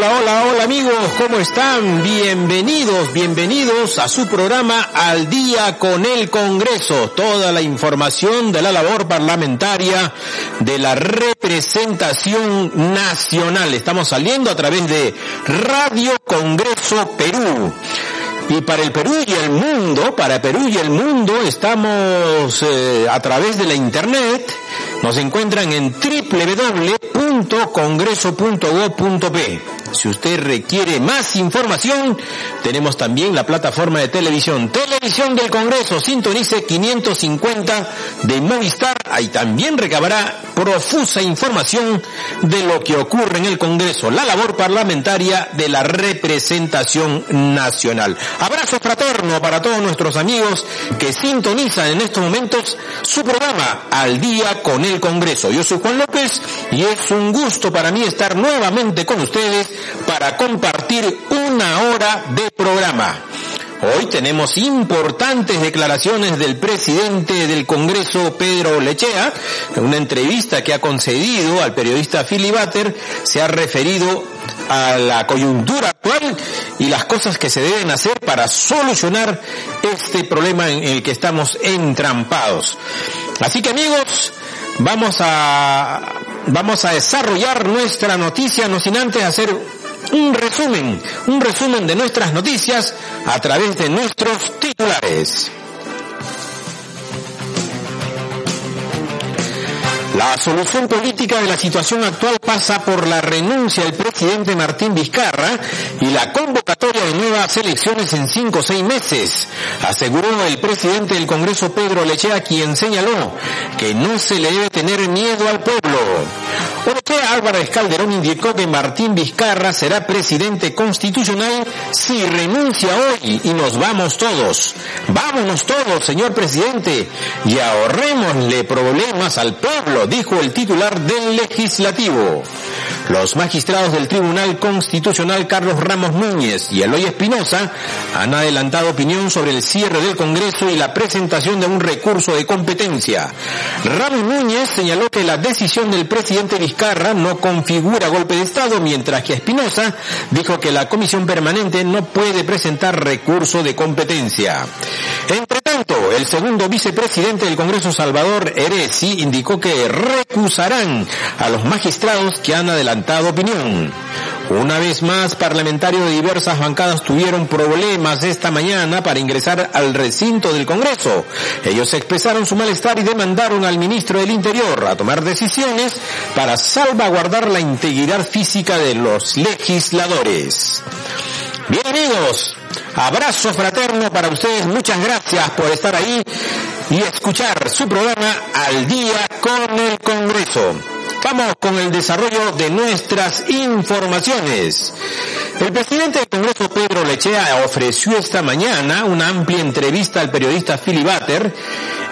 Hola, hola, hola amigos, ¿cómo están? Bienvenidos, bienvenidos a su programa Al día con el Congreso. Toda la información de la labor parlamentaria de la representación nacional. Estamos saliendo a través de Radio Congreso Perú. Y para el Perú y el mundo, para Perú y el mundo, estamos eh, a través de la internet. Nos encuentran en www.congreso.gov.p. Si usted requiere más información, tenemos también la plataforma de televisión, Televisión del Congreso, sintonice 550 de Movistar, ahí también recabará profusa información de lo que ocurre en el Congreso, la labor parlamentaria de la representación nacional. Abrazo fraterno para todos nuestros amigos que sintonizan en estos momentos su programa Al Día con el Congreso. Yo soy Juan López y es un gusto para mí estar nuevamente con ustedes para compartir una hora de programa. Hoy tenemos importantes declaraciones del presidente del Congreso, Pedro Lechea. En una entrevista que ha concedido al periodista Philly Butter, se ha referido a la coyuntura actual y las cosas que se deben hacer para solucionar este problema en el que estamos entrampados. Así que amigos, vamos a, vamos a desarrollar nuestra noticia, no sin antes hacer un resumen, un resumen de nuestras noticias a través de nuestros titulares. La solución política de la situación actual pasa por la renuncia del presidente Martín Vizcarra y la convocatoria de nuevas elecciones en cinco o seis meses, aseguró el presidente del Congreso Pedro Lechea, quien señaló que no se le debe tener miedo al pueblo. Ortega Álvarez Calderón indicó que Martín Vizcarra será presidente constitucional si renuncia hoy y nos vamos todos. Vámonos todos, señor presidente, y ahorrémosle problemas al pueblo, dijo el titular del legislativo. Los magistrados del Tribunal Constitucional Carlos Ramos Núñez y Eloy Espinosa han adelantado opinión sobre el cierre del Congreso y la presentación de un recurso de competencia. Ramos Núñez señaló que la decisión del presidente Vizcarra no configura golpe de Estado, mientras que Espinosa dijo que la comisión permanente no puede presentar recurso de competencia. Tanto, el segundo vicepresidente del Congreso, Salvador Eresi, indicó que recusarán a los magistrados que han adelantado opinión. Una vez más, parlamentarios de diversas bancadas tuvieron problemas esta mañana para ingresar al recinto del Congreso. Ellos expresaron su malestar y demandaron al ministro del Interior a tomar decisiones para salvaguardar la integridad física de los legisladores. Bien amigos, abrazo fraterno para ustedes, muchas gracias por estar ahí y escuchar su programa al día con el Congreso. Vamos con el desarrollo de nuestras informaciones. El presidente del Congreso, Pedro Lechea, ofreció esta mañana una amplia entrevista al periodista Philly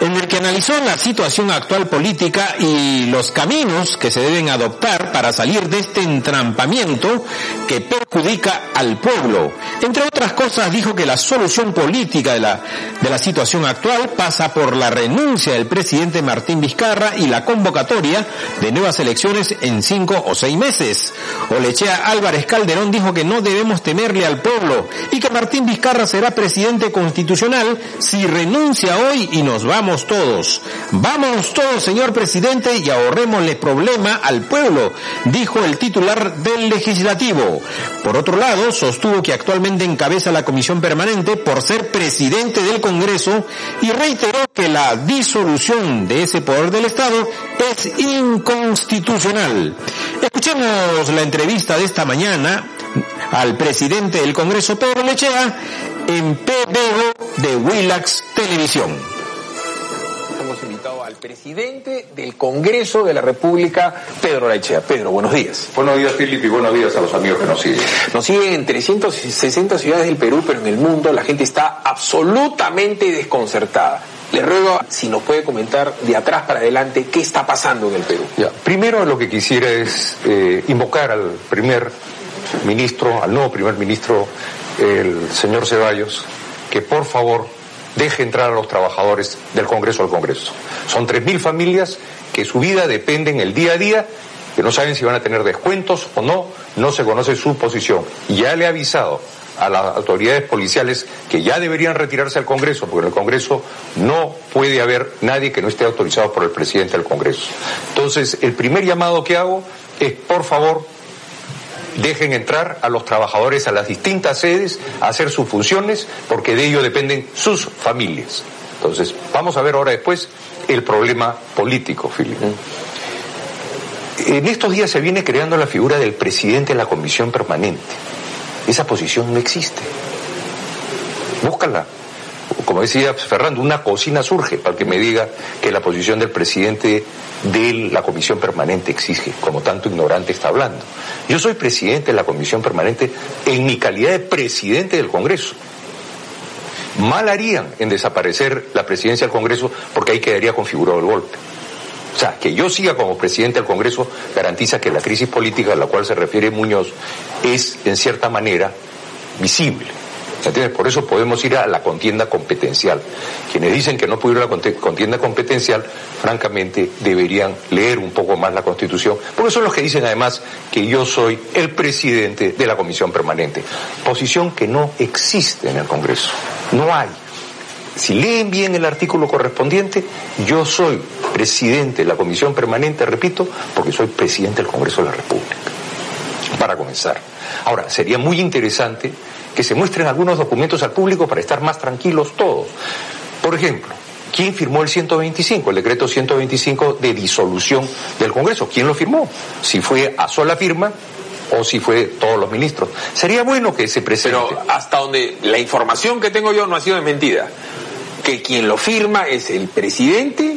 en el que analizó la situación actual política y los caminos que se deben adoptar para salir de este entrampamiento que perjudica al pueblo. Entre otras cosas, dijo que la solución política de la, de la situación actual pasa por la renuncia del presidente Martín Vizcarra y la convocatoria de nuevas elecciones en cinco o seis meses. Olechea Álvarez Calderón dijo que no debemos temerle al pueblo y que Martín Vizcarra será presidente constitucional si renuncia hoy y nos vamos todos. Vámonos todos, señor presidente, y ahorrémosle problema al pueblo, dijo el titular del legislativo. Por otro lado, sostuvo que actualmente encabeza la comisión permanente por ser presidente del Congreso y reiteró que la disolución de ese poder del Estado es inconstitucional. Escuchemos la entrevista de esta mañana al presidente del Congreso, Pedro Lechea, en PBO de Willax Televisión. Hemos invitado al presidente del Congreso de la República, Pedro Lechea. Pedro, buenos días. Buenos días, Filipe, y buenos días a los amigos que nos siguen. Nos siguen en 360 ciudades del Perú, pero en el mundo la gente está absolutamente desconcertada. Le ruego si nos puede comentar de atrás para adelante qué está pasando en el Perú. Ya, primero lo que quisiera es eh, invocar al primer ministro, al nuevo primer ministro, el señor Ceballos, que por favor deje entrar a los trabajadores del Congreso al Congreso. Son 3.000 familias que su vida depende en el día a día que no saben si van a tener descuentos o no, no se conoce su posición. Ya le he avisado a las autoridades policiales que ya deberían retirarse al Congreso, porque en el Congreso no puede haber nadie que no esté autorizado por el presidente del Congreso. Entonces, el primer llamado que hago es, por favor, dejen entrar a los trabajadores a las distintas sedes a hacer sus funciones, porque de ello dependen sus familias. Entonces, vamos a ver ahora después el problema político, Filipe. En estos días se viene creando la figura del presidente de la comisión permanente. Esa posición no existe. Búscala. Como decía Fernando, una cocina surge para que me diga que la posición del presidente de la comisión permanente exige, como tanto ignorante está hablando. Yo soy presidente de la comisión permanente en mi calidad de presidente del Congreso. Mal harían en desaparecer la presidencia del Congreso porque ahí quedaría configurado el golpe. O sea, que yo siga como presidente del Congreso garantiza que la crisis política a la cual se refiere Muñoz es, en cierta manera, visible. ¿Entiendes? Por eso podemos ir a la contienda competencial. Quienes dicen que no a la contienda competencial, francamente, deberían leer un poco más la Constitución, porque son los que dicen además que yo soy el presidente de la Comisión Permanente. Posición que no existe en el Congreso. No hay. Si leen bien el artículo correspondiente, yo soy presidente de la Comisión Permanente, repito, porque soy presidente del Congreso de la República. Para comenzar. Ahora, sería muy interesante que se muestren algunos documentos al público para estar más tranquilos todos. Por ejemplo, ¿quién firmó el 125, el decreto 125 de disolución del Congreso? ¿Quién lo firmó? Si fue a sola firma o si fue todos los ministros. Sería bueno que se presente. Pero hasta donde la información que tengo yo no ha sido desmentida que quien lo firma es el presidente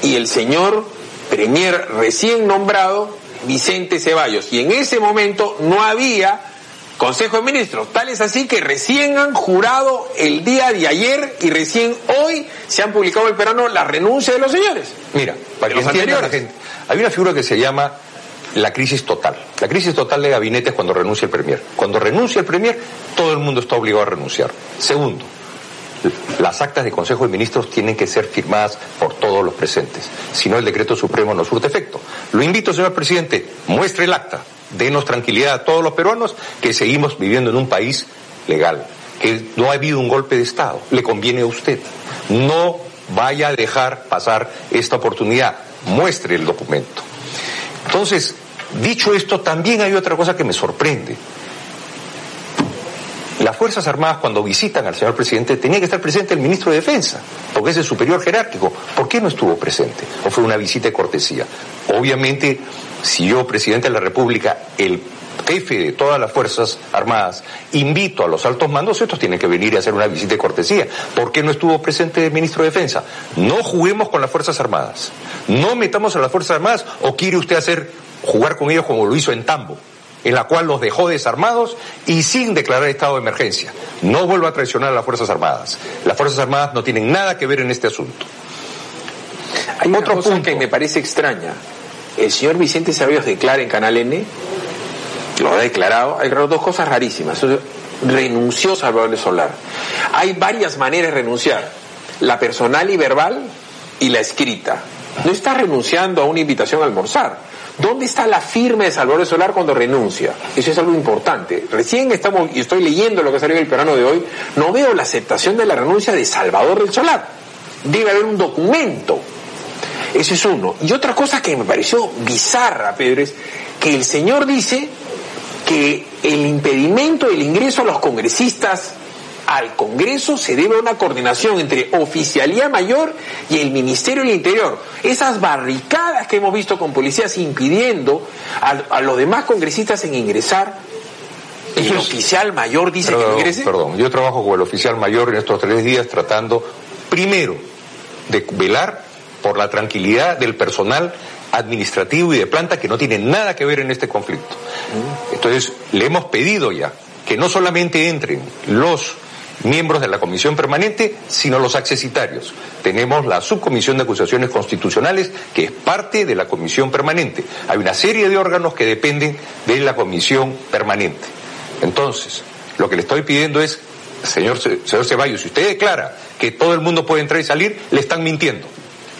y el señor premier recién nombrado Vicente Ceballos. Y en ese momento no había Consejo de Ministros. Tal es así que recién han jurado el día de ayer y recién hoy se han publicado el perano la renuncia de los señores. Mira, para que entienda la gente, hay una figura que se llama la crisis total. La crisis total de gabinete es cuando renuncia el Premier. Cuando renuncia el Premier, todo el mundo está obligado a renunciar. Segundo, las actas de Consejo de Ministros tienen que ser firmadas por todos los presentes, si no el decreto supremo no surte efecto. Lo invito, señor presidente, muestre el acta, denos tranquilidad a todos los peruanos que seguimos viviendo en un país legal, que no ha habido un golpe de Estado, le conviene a usted. No vaya a dejar pasar esta oportunidad, muestre el documento. Entonces, dicho esto, también hay otra cosa que me sorprende. Las Fuerzas Armadas cuando visitan al señor presidente tenía que estar presente el ministro de Defensa, porque es el superior jerárquico. ¿Por qué no estuvo presente? ¿O fue una visita de cortesía? Obviamente, si yo, presidente de la República, el jefe de todas las Fuerzas Armadas, invito a los altos mandos, estos tienen que venir a hacer una visita de cortesía. ¿Por qué no estuvo presente el ministro de Defensa? No juguemos con las Fuerzas Armadas. No metamos a las Fuerzas Armadas o quiere usted hacer jugar con ellos como lo hizo en Tambo en la cual los dejó desarmados y sin declarar estado de emergencia. No vuelva a traicionar a las Fuerzas Armadas. Las Fuerzas Armadas no tienen nada que ver en este asunto. Hay otro punto que me parece extraña. El señor Vicente Ceballos declara en Canal N, lo ha declarado, hay dos cosas rarísimas. Renunció Salvador Solar. Hay varias maneras de renunciar. La personal y verbal y la escrita. No está renunciando a una invitación a almorzar ¿Dónde está la firma de Salvador Solar cuando renuncia? Eso es algo importante. Recién estamos, y estoy leyendo lo que salió en el plano de hoy, no veo la aceptación de la renuncia de Salvador del Solar. Debe haber un documento. Ese es uno. Y otra cosa que me pareció bizarra, Pedro, es que el señor dice que el impedimento del ingreso a los congresistas al Congreso se debe a una coordinación entre Oficialía Mayor y el Ministerio del Interior. Esas barricadas que hemos visto con policías impidiendo a, los demás congresistas en ingresar, el oficial mayor dice que ingrese. Perdón, yo trabajo con el oficial mayor en estos tres días tratando, primero, de velar por la tranquilidad del personal administrativo y de planta que no tiene nada que ver en este conflicto. Mm. Entonces, le hemos pedido ya que no solamente entren los miembros de la comisión permanente, sino los accesitarios. Tenemos la subcomisión de acusaciones constitucionales, que es parte de la comisión permanente. Hay una serie de órganos que dependen de la comisión permanente. Entonces, lo que le estoy pidiendo es, señor, señor Ceballos, si usted declara que todo el mundo puede entrar y salir, le están mintiendo.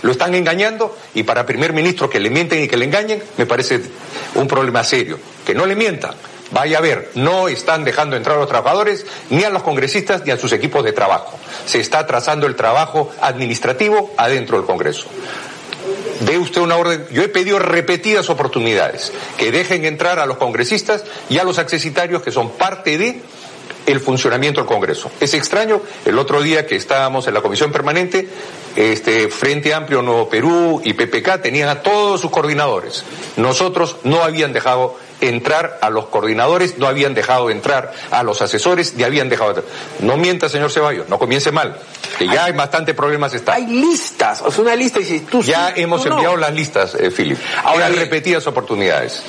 lo están engañando y para primer ministro que le mienten y que le engañen me parece un problema serio. Que no le mientan. Vaya a ver, no están dejando entrar a los trabajadores, ni a los congresistas, ni a sus equipos de trabajo. Se está trazando el trabajo administrativo adentro del Congreso. Dé usted una orden. Yo he pedido repetidas oportunidades que dejen entrar a los congresistas y a los accesitarios que son parte de el funcionamiento del Congreso. Es extraño, el otro día que estábamos en la comisión permanente, este Frente Amplio Nuevo Perú y PPK tenían a todos sus coordinadores. Nosotros no habían dejado entrar a los coordinadores, no habían dejado entrar a los asesores, ni habían dejado entrar. No mienta, señor Ceballos, no comience mal, que ya hay, bastantes problemas. Está. Hay listas, o sea, una lista y tú Ya hemos enviado las listas, eh, Philip. Ahora hay repetidas oportunidades.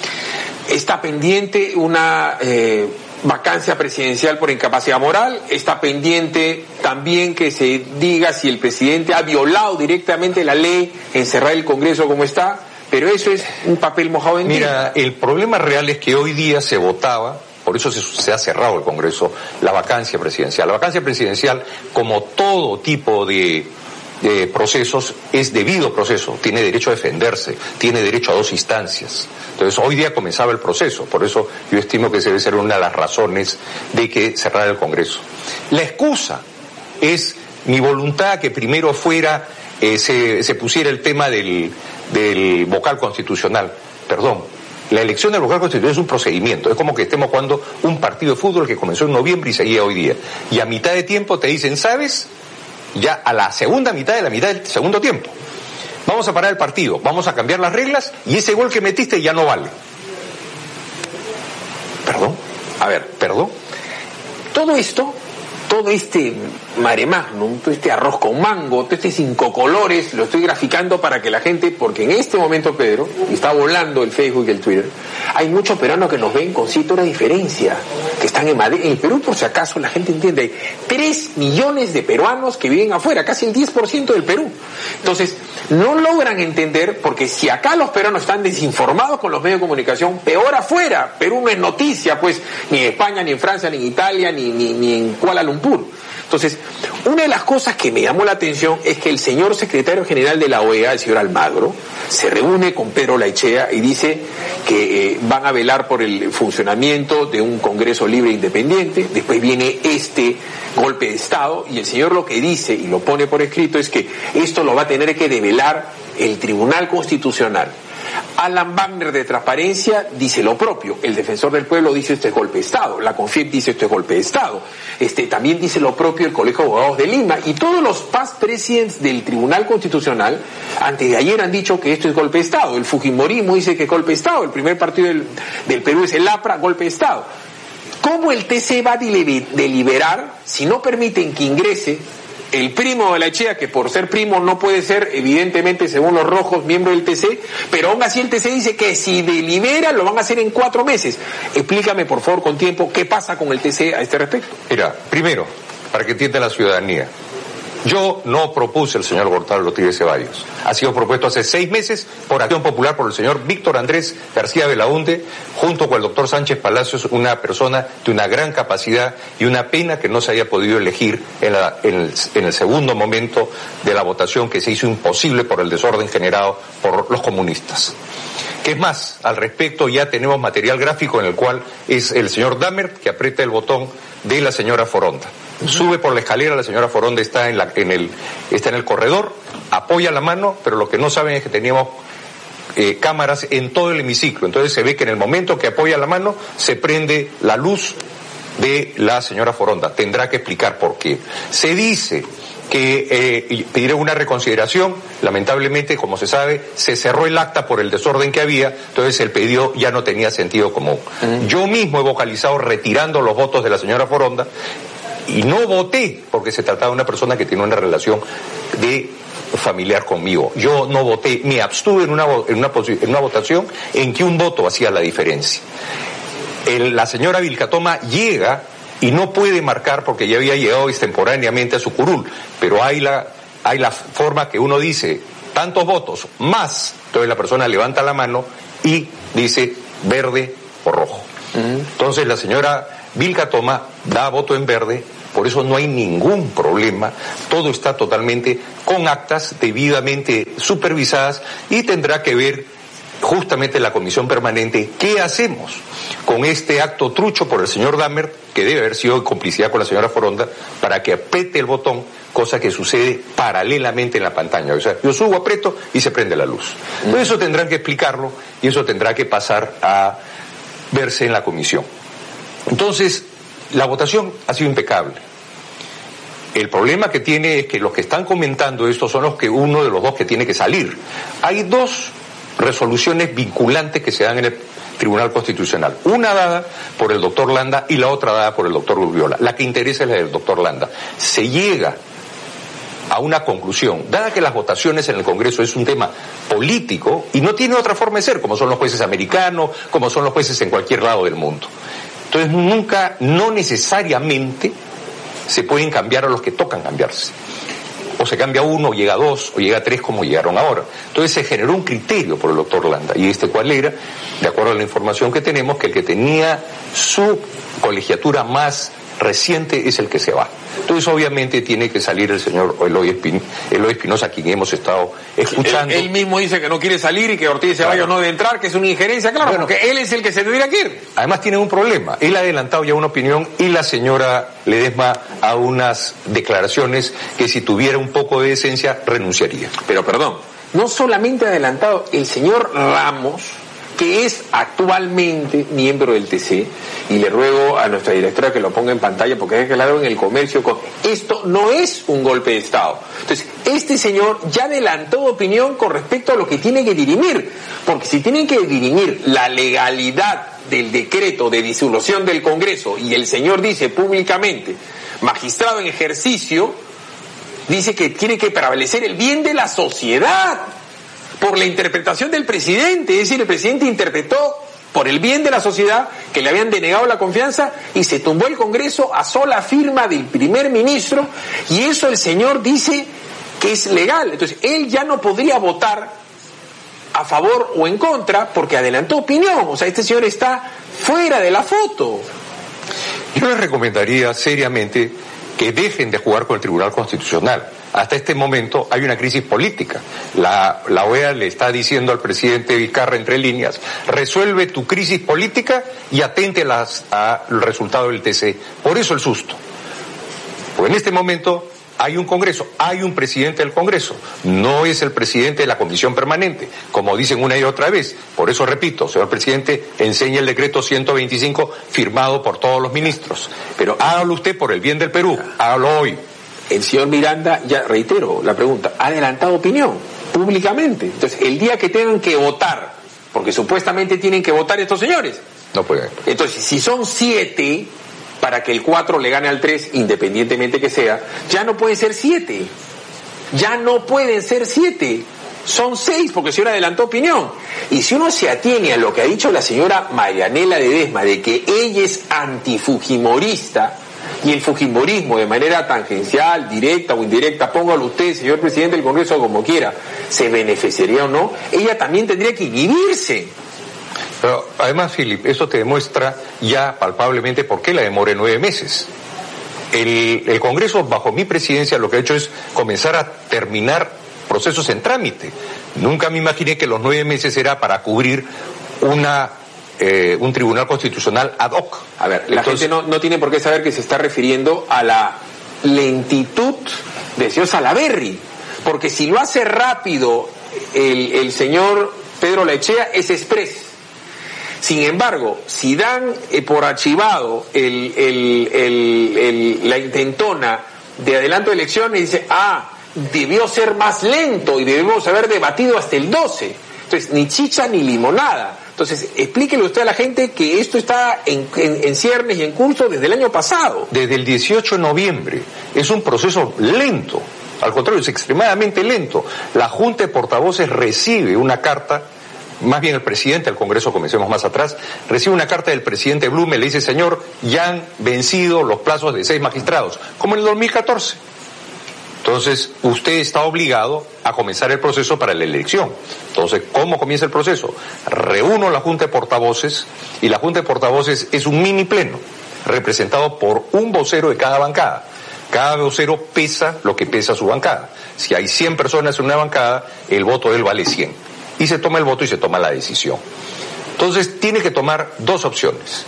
Está pendiente una eh, vacancia presidencial por incapacidad moral, está pendiente también que se diga si el presidente ha violado directamente la ley en cerrar el Congreso como está, pero eso es un papel mojado en Mira, el problema real es que hoy día se votaba por eso se, ha cerrado el Congreso, la vacancia presidencial. La vacancia presidencial, como todo tipo de, de, procesos, es debido proceso, tiene derecho a defenderse, tiene derecho a dos instancias. Entonces, hoy día comenzaba el proceso, por eso yo estimo que debe ser una de las razones de que cerrar el Congreso. La excusa es mi voluntad que primero fuera, eh, se, se, pusiera el tema del, del vocal constitucional. Perdón, la elección del vocal constitucional es un procedimiento, es como que estemos jugando un partido de fútbol que comenzó en noviembre y seguía hoy día. Y a mitad de tiempo te dicen, ¿sabes? Ya a la segunda mitad de la mitad del segundo tiempo Vamos a parar el partido, vamos a cambiar las reglas y ese gol que metiste ya no vale. Perdón. A ver, perdón. Todo esto todo este mare magnum, todo este arroz con mango, todo este cinco colores, lo estoy graficando para que la gente, porque en este momento, Pedro, está volando el Facebook y el Twitter, hay muchos peruanos que nos ven con cierta diferencia, que están en Madrid. En Perú, por si acaso, la gente entiende, hay 3 millones de peruanos que viven afuera, casi el 10% del Perú. Entonces, no logran entender, porque si acá los peruanos están desinformados con los medios de comunicación, peor afuera. Perú no es noticia, pues, ni en España, ni en Francia, ni en Italia, ni, ni, ni en Kuala Lumpur entonces, una de las cosas que me llamó la atención es que el señor secretario general de la OEA, el señor Almagro, se reúne con Pedro Laichea y dice que eh, van a velar por el funcionamiento de un Congreso libre e independiente. Después viene este golpe de Estado y el señor lo que dice y lo pone por escrito es que esto lo va a tener que develar el Tribunal Constitucional. Alan Wagner de Transparencia dice lo propio. El defensor del pueblo dice esto es golpe de Estado. La CONFIEP dice esto es golpe de Estado. Este, también dice lo propio el Colegio de Abogados de Lima. Y todos los past presidents del Tribunal Constitucional, antes de ayer han dicho que esto es golpe de Estado. El Fujimorismo dice que es golpe de Estado. El primer partido del, del Perú es el APRA, golpe de Estado. ¿Cómo el TC va a deliberar si no permiten que ingrese el primo de la Echea, que por ser primo no puede ser, evidentemente, según los rojos, miembro del TC, pero aún así el TC dice que si delibera lo van a hacer en cuatro meses. Explícame, por favor, con tiempo, qué pasa con el TC a este respecto. Mira, primero, para que entienda la ciudadanía, yo no propuse el señor Gortalo Tigre Ceballos. Ha sido propuesto hace seis meses por acción popular por el señor Víctor Andrés García Belaunde, junto con el doctor Sánchez Palacios, una persona de una gran capacidad y una pena que no se haya podido elegir en, el, segundo momento de la votación que se hizo imposible por el desorden generado por los comunistas. ¿Qué es más? Al respecto ya tenemos material gráfico en el cual es el señor Damer que aprieta el botón de la señora Foronda. Sube por la escalera, la señora Foronda está en, la, en, el, está en el corredor, apoya la mano, pero lo que no saben es que teníamos eh, cámaras en todo el hemiciclo. Entonces se ve que en el momento que apoya la mano se prende la luz de la señora Foronda. Tendrá que explicar por qué. Se dice que eh, pediré una reconsideración. Lamentablemente, como se sabe, se cerró el acta por el desorden que había, entonces el pedido ya no tenía sentido común. Yo mismo he vocalizado retirando los votos de la señora Foronda y no voté porque se trataba de una persona que tiene una relación de familiar conmigo. Yo no voté, me abstuve en una, en una, en una votación en que un voto hacía la diferencia. la señora Vilcatoma llega y no puede marcar porque ya había llegado extemporáneamente a su curul, pero hay la, hay la forma que uno dice tantos votos más, entonces la persona levanta la mano y dice verde o rojo. Entonces la señora Vilca Toma da voto en verde Por eso no hay ningún problema. Todo está totalmente con actas debidamente supervisadas y tendrá que ver justamente la comisión permanente qué hacemos con este acto trucho por el señor Dahmer, que debe haber sido complicidad con la señora Foronda, para que apriete el botón, cosa que sucede paralelamente en la pantalla. O sea, yo subo, aprieto y se prende la luz. Eso tendrán que explicarlo y eso tendrá que pasar a verse en la comisión. Entonces, la votación ha sido impecable. El problema que tiene es que los que están comentando esto son los que uno de los dos que tiene que salir. Hay dos resoluciones vinculantes que se dan en el Tribunal Constitucional. Una dada por el doctor Landa y la otra dada por el doctor Urbiola. La que interesa es la del doctor Landa. Se llega a una conclusión, dada que las votaciones en el Congreso es un tema político y no tiene otra forma de ser, como son los jueces americanos, como son los jueces en cualquier lado del mundo. Entonces nunca, no necesariamente se pueden cambiar a los que tocan cambiarse. O se cambia uno, o llega a dos, o llega a tres como llegaron ahora. Entonces se generó un criterio por el doctor Landa. ¿Y este cuál era? De acuerdo a la información que tenemos, que el que tenía su colegiatura más reciente es el que se va. Entonces, obviamente, tiene que salir el señor Eloy, Espinosa, a quien hemos estado escuchando. Él, mismo dice que no quiere salir y que Ortiz Ceballos no debe entrar, que es una injerencia, claro, porque él es el que se tendría que ir. Además, tiene un problema. Él ha adelantado ya una opinión y la señora Ledesma a unas declaraciones que, si tuviera un poco de decencia, renunciaría. Pero, perdón, no solamente ha adelantado el señor Ramos que es actualmente miembro del TC, y le ruego a nuestra directora que lo ponga en pantalla porque es claro en el comercio, esto no es un golpe de Estado. Entonces, este señor ya adelantó opinión con respecto a lo que tiene que dirimir, porque si tienen que dirimir la legalidad del decreto de disolución del Congreso y el señor dice públicamente, magistrado en ejercicio, dice que tiene que prevalecer el bien de la sociedad por la interpretación del presidente, es decir, el presidente interpretó por el bien de la sociedad que le habían denegado la confianza y se tumbó el Congreso a sola firma del primer ministro y eso el señor dice que es legal. Entonces, él ya no podría votar a favor o en contra porque adelantó opinión. O sea, este señor está fuera de la foto. Yo les recomendaría seriamente que dejen de jugar con el Tribunal Constitucional hasta este momento hay una crisis política. La, OEA le está diciendo al presidente Vizcarra entre líneas, resuelve tu crisis política y atente al resultado del TC. Por eso el susto. Pues en este momento hay un Congreso, hay un presidente del Congreso, no es el presidente de la Comisión Permanente, como dicen una y otra vez. Por eso repito, señor presidente, enseñe el decreto 125 firmado por todos los ministros. Pero hágalo usted por el bien del Perú, hágalo hoy el señor Miranda, ya reitero la pregunta, ha adelantado opinión públicamente. Entonces, el día que tengan que votar, porque supuestamente tienen que votar estos señores. No pueden. Entonces, si son siete, para que el cuatro le gane al tres, independientemente que sea, ya no pueden ser siete. Ya no pueden ser siete. Son seis, porque el señor adelantó opinión. Y si uno se atiene a lo que ha dicho la señora Marianela de Desma, de que ella es antifujimorista, y el Fujimorismo de manera tangencial, directa o indirecta, póngalo usted, señor presidente del Congreso, como quiera, se beneficiaría o no, ella también tendría que inhibirse. Pero además, Philip, eso te demuestra ya palpablemente por qué la demora nueve meses. El, el Congreso, bajo mi presidencia, lo que ha hecho es comenzar a terminar procesos en trámite. Nunca me imaginé que los nueve meses era para cubrir una eh, un tribunal constitucional ad hoc. A ver, la gente no, no tiene por qué saber que se está refiriendo a la lentitud de señor Salaberry, porque si lo hace rápido el, el señor Pedro Lechea es express. Sin embargo, si dan eh, por archivado el, la intentona de adelanto de elecciones, dice, ah, debió ser más lento y debemos haber debatido hasta el 12. Entonces, ni chicha ni limonada. Entonces, explíquele usted a la gente que esto está en, ciernes y en curso desde el año pasado. Desde el 18 de noviembre. Es un proceso lento. Al contrario, es extremadamente lento. La Junta de Portavoces recibe una carta más bien el presidente del Congreso, comencemos más atrás, recibe una carta del presidente Blume, le dice, señor, ya han vencido los plazos de seis magistrados, como en el 2014. Entonces, usted está obligado a comenzar el proceso para la elección. Entonces, ¿cómo comienza el proceso? Reúno la Junta de Portavoces y la Junta de Portavoces es un mini pleno. representado por un vocero de cada bancada. Cada vocero pesa lo que pesa su bancada. Si hay 100 personas en una bancada, el voto de él vale 100. Y se toma el voto y se toma la decisión. Entonces tiene que tomar dos opciones,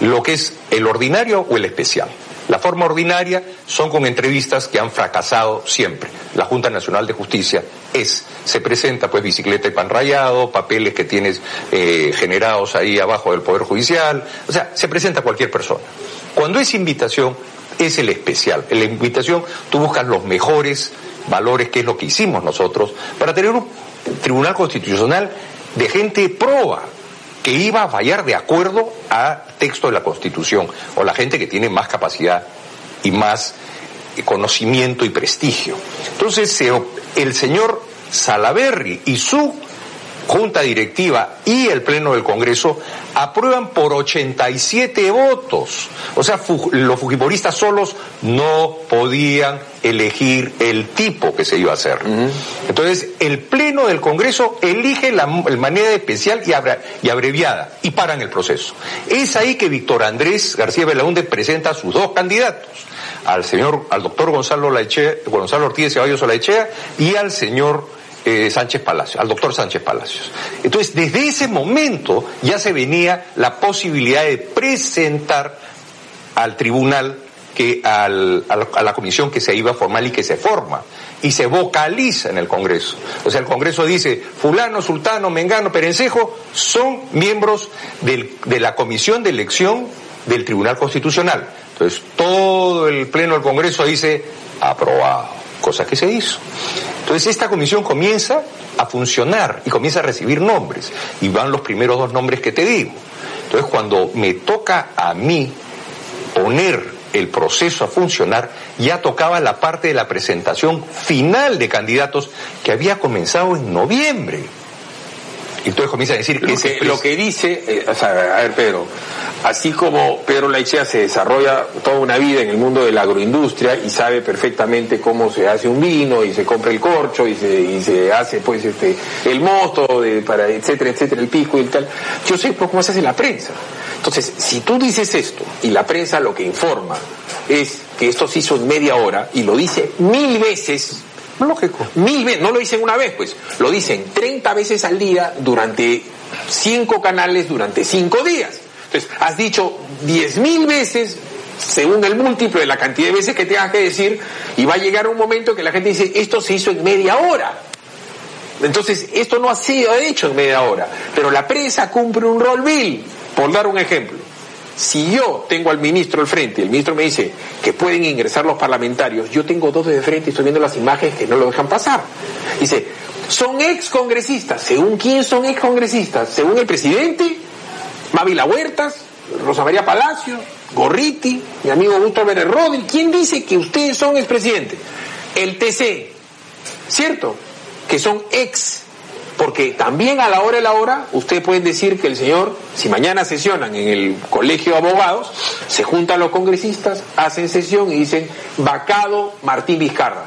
lo que es el ordinario o el especial. La forma ordinaria son con entrevistas que han fracasado siempre. La Junta Nacional de Justicia es, se presenta pues bicicleta y pan rayado, papeles que tienes eh, generados ahí abajo del Poder Judicial, o sea, se presenta cualquier persona. Cuando es invitación, es el especial. En la invitación tú buscas los mejores valores, que es lo que hicimos nosotros, para tener un tribunal constitucional de gente proba, que iba a fallar de acuerdo a texto de la Constitución, o la gente que tiene más capacidad y más conocimiento y prestigio. Entonces, el señor Salaberry y su junta directiva y el pleno del Congreso aprueban por 87 votos. O sea, los fujimoristas solos no podían elegir el tipo que se iba a hacer. Entonces, el pleno del Congreso elige la, manera especial y, y, abreviada y paran el proceso. Es ahí que Víctor Andrés García Belaúnde presenta a sus dos candidatos al señor, al doctor Gonzalo, Gonzalo Ortiz Ceballos Olaechea y al señor eh, Sánchez Palacios, al doctor Sánchez Palacios. Entonces, desde ese momento ya se venía la posibilidad de presentar al tribunal que al, a, la, comisión que se iba a formar y que se forma y se vocaliza en el Congreso. O sea, el Congreso dice, fulano, sultano, mengano, perencejo son miembros de la comisión de elección del Tribunal Constitucional. Entonces, todo el Pleno del Congreso dice, aprobado cosa que se hizo. Entonces esta comisión comienza a funcionar y comienza a recibir nombres y van los primeros dos nombres que te digo. Entonces cuando me toca a mí poner el proceso a funcionar, ya tocaba la parte de la presentación final de candidatos que había comenzado en noviembre. Y entonces comienza a decir que, lo que, dice, eh, o sea, a ver Pedro, así como Pedro Laichea se desarrolla toda una vida en el mundo de la agroindustria y sabe perfectamente cómo se hace un vino y se compra el corcho y se, y se hace pues este el mosto de, para etcétera etcétera el pico y tal, yo sé cómo se hace la prensa. Entonces, si tú dices esto y la prensa lo que informa es que esto se hizo en media hora y lo dice mil veces Lógico. Mil veces, no lo dicen una vez, pues, lo dicen 30 veces al día durante cinco canales durante cinco días. Entonces, has dicho diez mil veces según el múltiplo de la cantidad de veces que tengas que decir, y va a llegar un momento que la gente dice, esto se hizo en media hora. Entonces, esto no ha sido hecho en media hora, pero la prensa cumple un rol vil, por dar un ejemplo. Si yo tengo al ministro al frente y el ministro me dice que pueden ingresar los parlamentarios, yo tengo dos de frente y estoy viendo las imágenes que no lo dejan pasar. Dice, son ex congresistas. ¿Según quién son ex congresistas? ¿Según el presidente? Mávila Huertas, Rosa María Palacio, Gorriti, mi amigo Gustavo Pérez Rodri. ¿Quién dice que ustedes son expresidentes? El TC, ¿cierto? Que son ex porque también a la hora de la hora, ustedes pueden decir que el señor, si mañana sesionan en el colegio de abogados, se juntan los congresistas, hacen sesión y dicen, vacado Martín Vizcarra.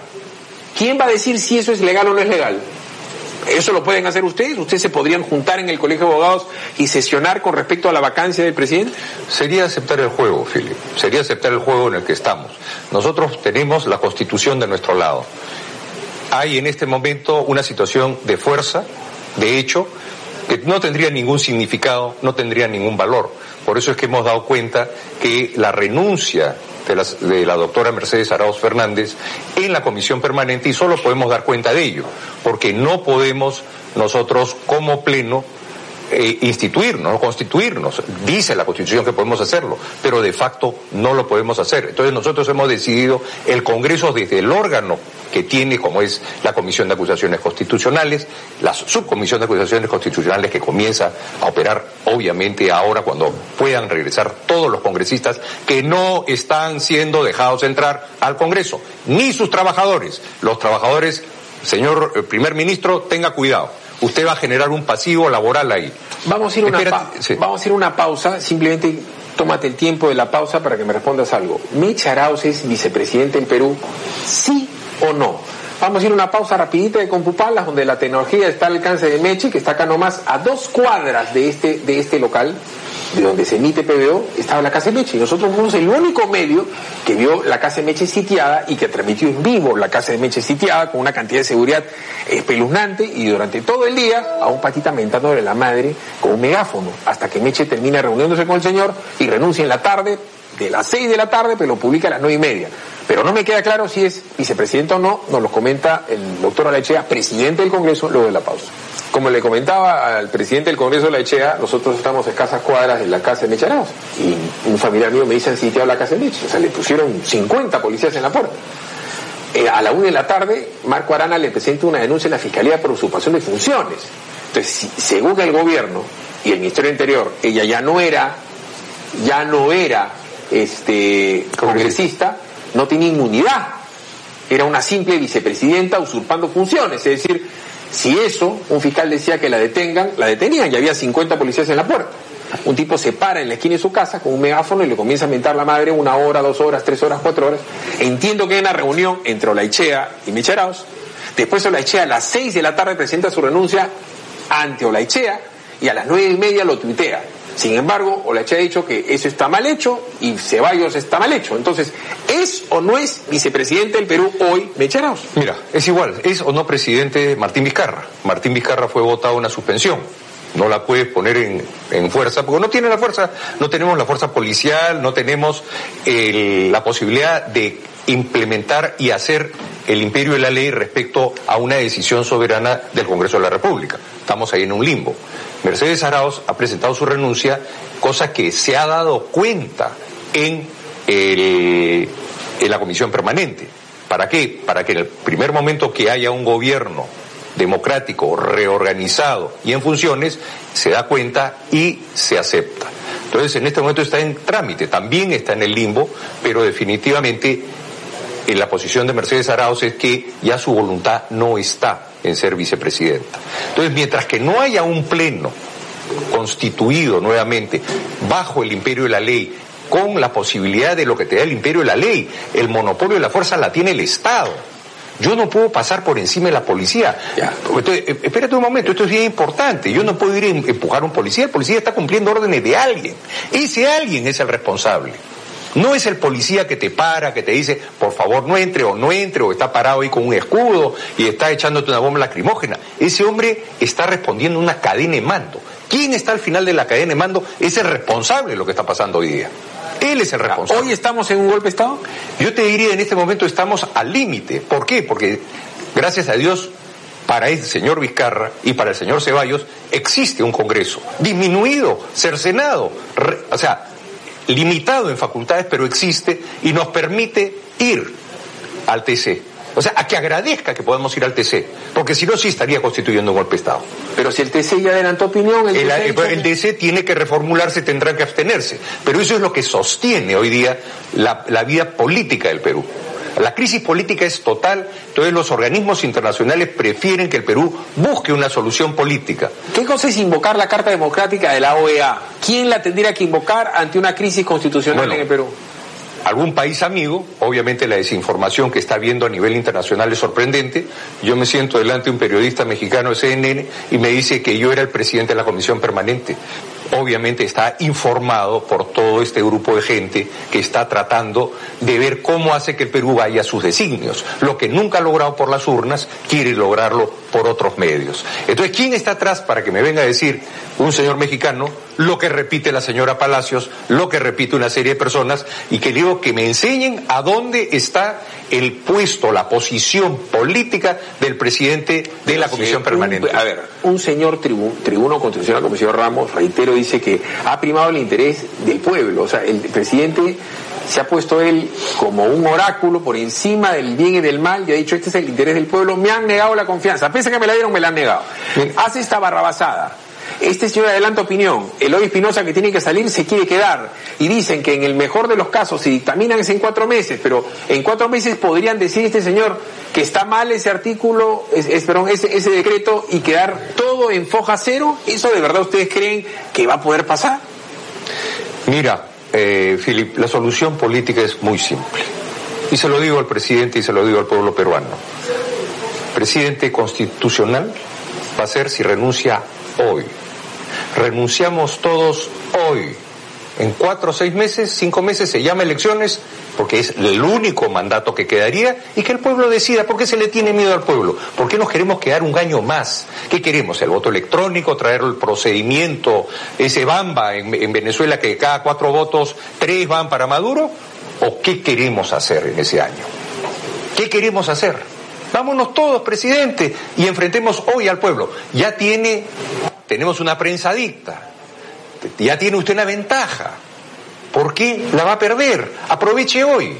¿Quién va a decir si eso es legal o no es legal? ¿Eso lo pueden hacer ustedes? ¿Ustedes se podrían juntar en el colegio de abogados y sesionar con respecto a la vacancia del presidente? Sería aceptar el juego, Philip. Sería aceptar el juego en el que estamos. Nosotros tenemos la constitución de nuestro lado. Hay en este momento una situación de fuerza de hecho, que no tendría ningún significado, no tendría ningún valor. Por eso es que hemos dado cuenta que la renuncia de la, doctora Mercedes Arauz Fernández en la comisión permanente y solo podemos dar cuenta de ello, porque no podemos nosotros como pleno eh, instituirnos, constituirnos. Dice la Constitución que podemos hacerlo, pero de facto no lo podemos hacer. Entonces nosotros hemos decidido, el Congreso desde el órgano que tiene, como es la Comisión de Acusaciones Constitucionales, la Subcomisión de Acusaciones Constitucionales que comienza a operar obviamente ahora cuando puedan regresar todos los congresistas que no están siendo dejados entrar al Congreso, ni sus trabajadores. Los trabajadores, señor eh, primer ministro, tenga cuidado usted va a generar un pasivo laboral ahí. Vamos a ir, una vamos a ir una pausa, simplemente tómate el tiempo de la pausa para que me respondas algo. ¿Mitch Arauz es vicepresidente en Perú? ¿Sí o no? Vamos a ir a una pausa rapidita de Compupalas, donde la tecnología está al alcance de Mechi, que está acá nomás a dos cuadras de este, de este local. De donde se emite PBO estaba la Casa de Meche. Y nosotros fuimos el único medio que vio la Casa de Meche sitiada y que transmitió en vivo la Casa de Meche sitiada con una cantidad de seguridad espeluznante y durante todo el día a un patita mentándole la madre con un megáfono hasta que Meche termina reuniéndose con el señor y renuncia en la tarde de las 6 de la tarde, pero lo publica a las nueve y media. Pero no me queda claro si es vicepresidente o no, nos lo comenta el doctor Alechea, presidente del Congreso, luego de la pausa. Como le comentaba al presidente del Congreso de la Echea, nosotros estamos a escasas cuadras de la casa de Mecharaos. Y un familiar mío me dice han sitiado la casa de Meche. O sea, le pusieron 50 policías en la puerta. Eh, a la una de la tarde, Marco Arana le presenta una denuncia en la Fiscalía por usurpación de funciones. Entonces, según el gobierno y el Ministerio del Interior, ella ya no era, ya no era este congresista, no tenía inmunidad. Era una simple vicepresidenta usurpando funciones. Es decir, si eso, un fiscal decía que la detengan, la detenían y había 50 policías en la puerta. Un tipo se para en la esquina de su casa con un megáfono y le comienza a mentar la madre una hora, dos horas, tres horas, cuatro horas. Entiendo que hay una reunión entre Olaichea y Mecheraos. Después Olaichea a las seis de la tarde presenta su renuncia ante Olaichea y a las nueve y media lo tuitea. Sin embargo, Olache ha dicho que eso está mal hecho y Ceballos está mal hecho. Entonces, ¿es o no es vicepresidente del Perú hoy Mecheraos? Mira, es igual, es o no presidente Martín Vizcarra. Martín Vizcarra fue votado una suspensión. No la puedes poner en, fuerza, porque no tiene la fuerza, no tenemos la fuerza policial, no tenemos la posibilidad de implementar y hacer el imperio de la ley respecto a una decisión soberana del Congreso de la República. Estamos ahí en un limbo. Mercedes Arauz ha presentado su renuncia, cosa que se ha dado cuenta en, en la comisión permanente. ¿Para qué? Para que en el primer momento que haya un gobierno democrático, reorganizado y en funciones, se da cuenta y se acepta. Entonces, en este momento está en trámite, también está en el limbo, pero definitivamente en la posición de Mercedes Arauz es que ya su voluntad no está en ser vicepresidenta. Entonces, mientras que no haya un pleno constituido nuevamente bajo el imperio de la ley, con la posibilidad de lo que te da el imperio de la ley, el monopolio de la fuerza la tiene el Estado. Yo no puedo pasar por encima de la policía. Eh, espérate un momento, esto es bien importante. Yo no puedo ir a empujar a un policía. El policía está cumpliendo órdenes de alguien. Ese alguien es el responsable. No es el policía que te para, que te dice, por favor no entre o no entre, o está parado ahí con un escudo y está echándote una bomba lacrimógena. Ese hombre está respondiendo a una cadena de mando. ¿Quién está al final de la cadena de mando? Es el responsable de lo que está pasando hoy día. Él es el responsable. ¿Hoy estamos en un golpe de Estado? Yo te diría, en este momento estamos al límite. ¿Por qué? Porque, gracias a Dios, para el señor Vizcarra y para el señor Ceballos existe un Congreso disminuido, cercenado, o sea, limitado en facultades, pero existe y nos permite ir al TC. O sea, a que agradezca que podamos ir al TC, porque si no, sí estaría constituyendo un golpe de Estado. Pero si el TC ya adelantó opinión, el, el, TC, tiene que reformularse, tendrá que abstenerse. Pero eso es lo que sostiene hoy día la, la vida política del Perú. La crisis política es total, entonces los organismos internacionales prefieren que el Perú busque una solución política. ¿Qué cosa es invocar la Carta Democrática de la OEA? ¿Quién la tendría que invocar ante una crisis constitucional en el Perú? algún país amigo, obviamente la desinformación que está habiendo a nivel internacional es sorprendente. Yo me siento delante de un periodista mexicano de CNN y me dice que yo era el presidente de la comisión permanente obviamente está informado por todo este grupo de gente que está tratando de ver cómo hace que el Perú vaya a sus designios. Lo que nunca ha logrado por las urnas, quiere lograrlo por otros medios. Entonces, ¿quién está atrás para que me venga a decir un señor mexicano lo que repite la señora Palacios, lo que repite una serie de personas y que digo que me enseñen a dónde está el puesto, la posición política del presidente de la Comisión Permanente. a ver, un señor tribuno constitucional como el señor Ramos, reitero, dice que ha primado el interés del pueblo. O sea, el presidente se ha puesto él como un oráculo por encima del bien y del mal y ha dicho este es el interés del pueblo. Me han negado la confianza. Pese a que me la dieron, me la han negado. Hace esta barrabasada este señor adelanta opinión, Eloy Espinosa que tiene que salir se quiere quedar y dicen que en el mejor de los casos si dictaminan es en cuatro meses, pero en cuatro meses podrían decir este señor que está mal ese artículo, es, ese, decreto y quedar todo en foja cero, ¿eso de verdad ustedes creen que va a poder pasar? Mira, eh, la solución política es muy simple. Y se lo digo al presidente y se lo digo al pueblo peruano. Presidente constitucional va a ser si renuncia hoy. Renunciamos todos hoy. En cuatro o seis meses, cinco meses se llama elecciones porque es el único mandato que quedaría y que el pueblo decida. ¿Por qué se le tiene miedo al pueblo? ¿Por qué nos queremos quedar un año más? ¿Qué queremos? ¿El voto electrónico? ¿Traer el procedimiento, ese bamba en, en Venezuela que cada cuatro votos, tres van para Maduro? ¿O qué queremos hacer en ese año? ¿Qué queremos hacer? Vámonos todos, presidente, y enfrentemos hoy al pueblo. Ya tiene, tenemos una prensa dicta, ya tiene usted una ventaja. ¿Por qué la va a perder? Aproveche hoy.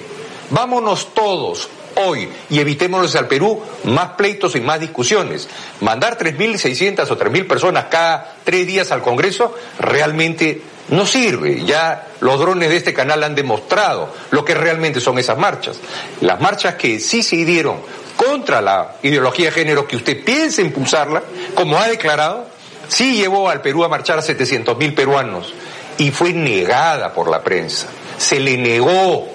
Vámonos todos hoy y evitémonos al Perú más pleitos y más discusiones. Mandar 3.600 o 3.000 personas cada tres días al Congreso realmente no sirve. Ya los drones de este canal han demostrado lo que realmente son esas marchas. Las marchas que sí se dieron contra la ideología de género que usted piensa impulsarla, como ha declarado, sí llevó al Perú a marchar a 700 mil peruanos y fue negada por la prensa. Se le negó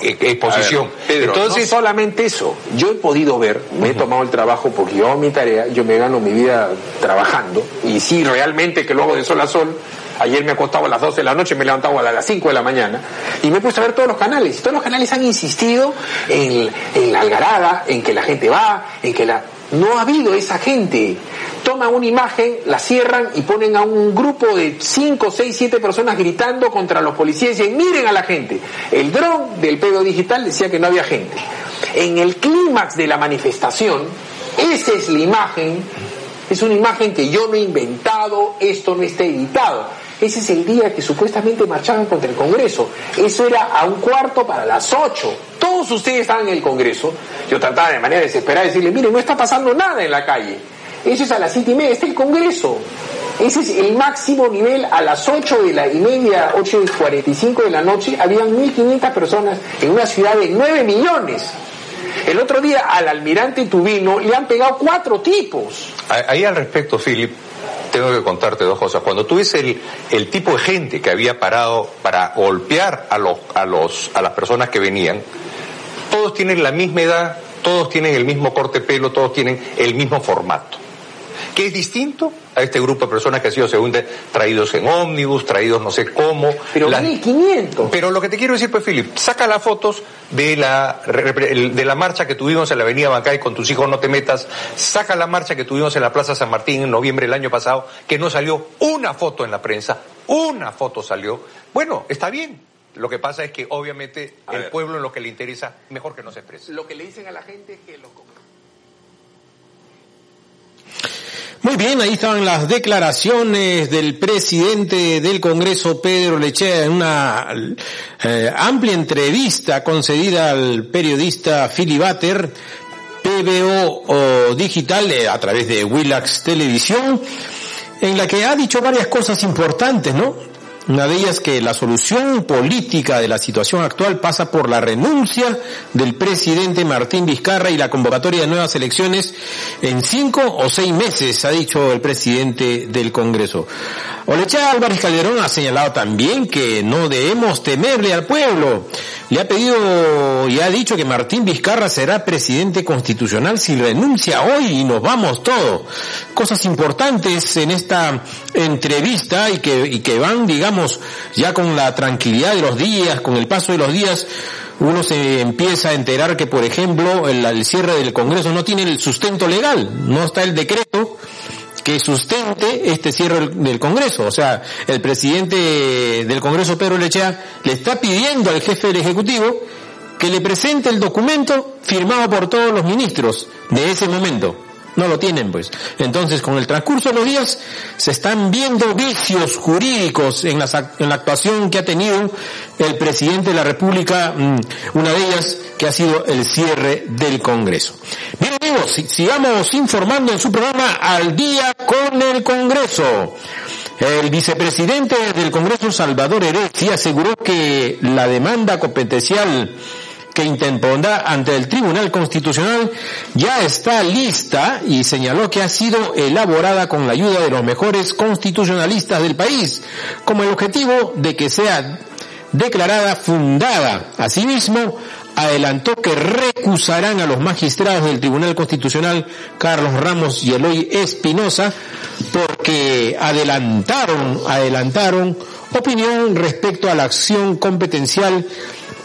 exposición. Entonces, no solamente eso, yo he podido ver, me he tomado el trabajo porque yo hago mi tarea, yo me gano mi vida trabajando, y sí, realmente que lo hago de sol a sol, Ayer me acostaba a las 12 de la noche, me levantaba a las 5 de la mañana. Y me he puesto a ver todos los canales. Y todos los canales han insistido en, en la algarada, en que la gente va, en que la... No ha habido esa gente. Toman una imagen, la cierran y ponen a un grupo de 5, 6, 7 personas gritando contra los policías y dicen, miren a la gente. El dron del pedo digital decía que no había gente. En el clímax de la manifestación, esa es la imagen, es una imagen que yo no he inventado, esto no está editado. Ese es el día que supuestamente marchaban contra el Congreso. Eso era a un cuarto para las ocho. Todos ustedes estaban en el Congreso. Yo trataba de manera desesperada de decirle, mire, no está pasando nada en la calle. Eso es a las siete y media, está el Congreso. Ese es el máximo nivel a las ocho de la y media, ocho y cuarenta y cinco de la noche, habían 1.500 personas en una ciudad de 9 millones. El otro día al almirante Tubino le han pegado cuatro tipos. Ahí al respecto, Philip, tengo que contarte dos cosas. Cuando tú ves el, el tipo de gente que había parado para golpear a, los, a, los, a las personas que venían, todos tienen la misma edad, todos tienen el mismo corte de pelo, todos tienen el mismo formato. ¿Qué es distinto? a este grupo de personas que han sido, según traídos en ómnibus, traídos no sé cómo. Pero la... 1500. Pero lo que te quiero decir, pues, Philip, saca las fotos de la, de la marcha que tuvimos en la Avenida Bancay con tus hijos no te metas, saca la marcha que tuvimos en la Plaza San Martín en noviembre del año pasado, que no salió una foto en la prensa, una foto salió. Bueno, está bien, lo que pasa es que obviamente el pueblo en lo que le interesa, mejor que no se exprese. Lo que le dicen a la gente es que lo Muy bien, ahí estaban las declaraciones del presidente del Congreso, Pedro Lechea, en una eh, amplia entrevista concedida al periodista Filibater, PBO Digital, eh, a través de Willax Televisión, en la que ha dicho varias cosas importantes, ¿no? Una de ellas que la solución política de la situación actual pasa por la renuncia del presidente Martín Vizcarra y la convocatoria de nuevas elecciones en cinco o seis meses, ha dicho el presidente del Congreso. Olechea Álvarez Calderón ha señalado también que no debemos temerle al pueblo. Le ha pedido y ha dicho que Martín Vizcarra será presidente constitucional si renuncia hoy y nos vamos todos. Cosas importantes en esta entrevista y que, y que van, digamos, ya con la tranquilidad de los días, con el paso de los días, uno se empieza a enterar que, por ejemplo, el, el cierre del Congreso no tiene el sustento legal, no está el decreto que sustente este cierre del Congreso. O sea, el presidente del Congreso, Pedro Lechea, le está pidiendo al jefe del Ejecutivo que le presente el documento firmado por todos los ministros de ese momento. No lo tienen, pues. Entonces, con el transcurso de los días, se están viendo vicios jurídicos en la, en la actuación que ha tenido el presidente de la República, mm, una de ellas que ha sido el cierre del Congreso. Bien amigos, sigamos informando en su programa Al día con el Congreso. El vicepresidente del Congreso, Salvador Herezi, aseguró que la demanda competencial que interpondrá ante el Tribunal Constitucional ya está lista y señaló que ha sido elaborada con la ayuda de los mejores constitucionalistas del país, como el objetivo de que sea declarada fundada. Asimismo, adelantó que recusarán a los magistrados del Tribunal Constitucional Carlos Ramos y Eloy Espinosa por que adelantaron, adelantaron opinión respecto a la acción competencial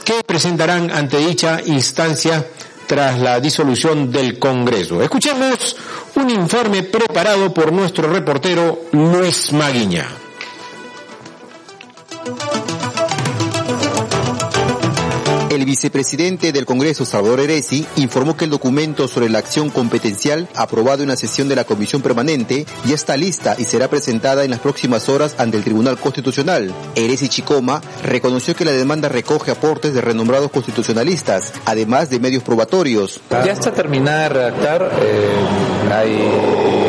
que presentarán ante dicha instancia tras la disolución del Congreso. Escuchemos un informe preparado por nuestro reportero Luis Maguiña. El vicepresidente del Congreso, Salvador Eresi, informó que el documento sobre la acción competencial aprobado en la sesión de la Comisión Permanente ya está lista y será presentada en las próximas horas ante el Tribunal Constitucional. Eresi Chicoma reconoció que la demanda recoge aportes de renombrados constitucionalistas, además de medios probatorios. Ya está terminada de redactar, eh, hay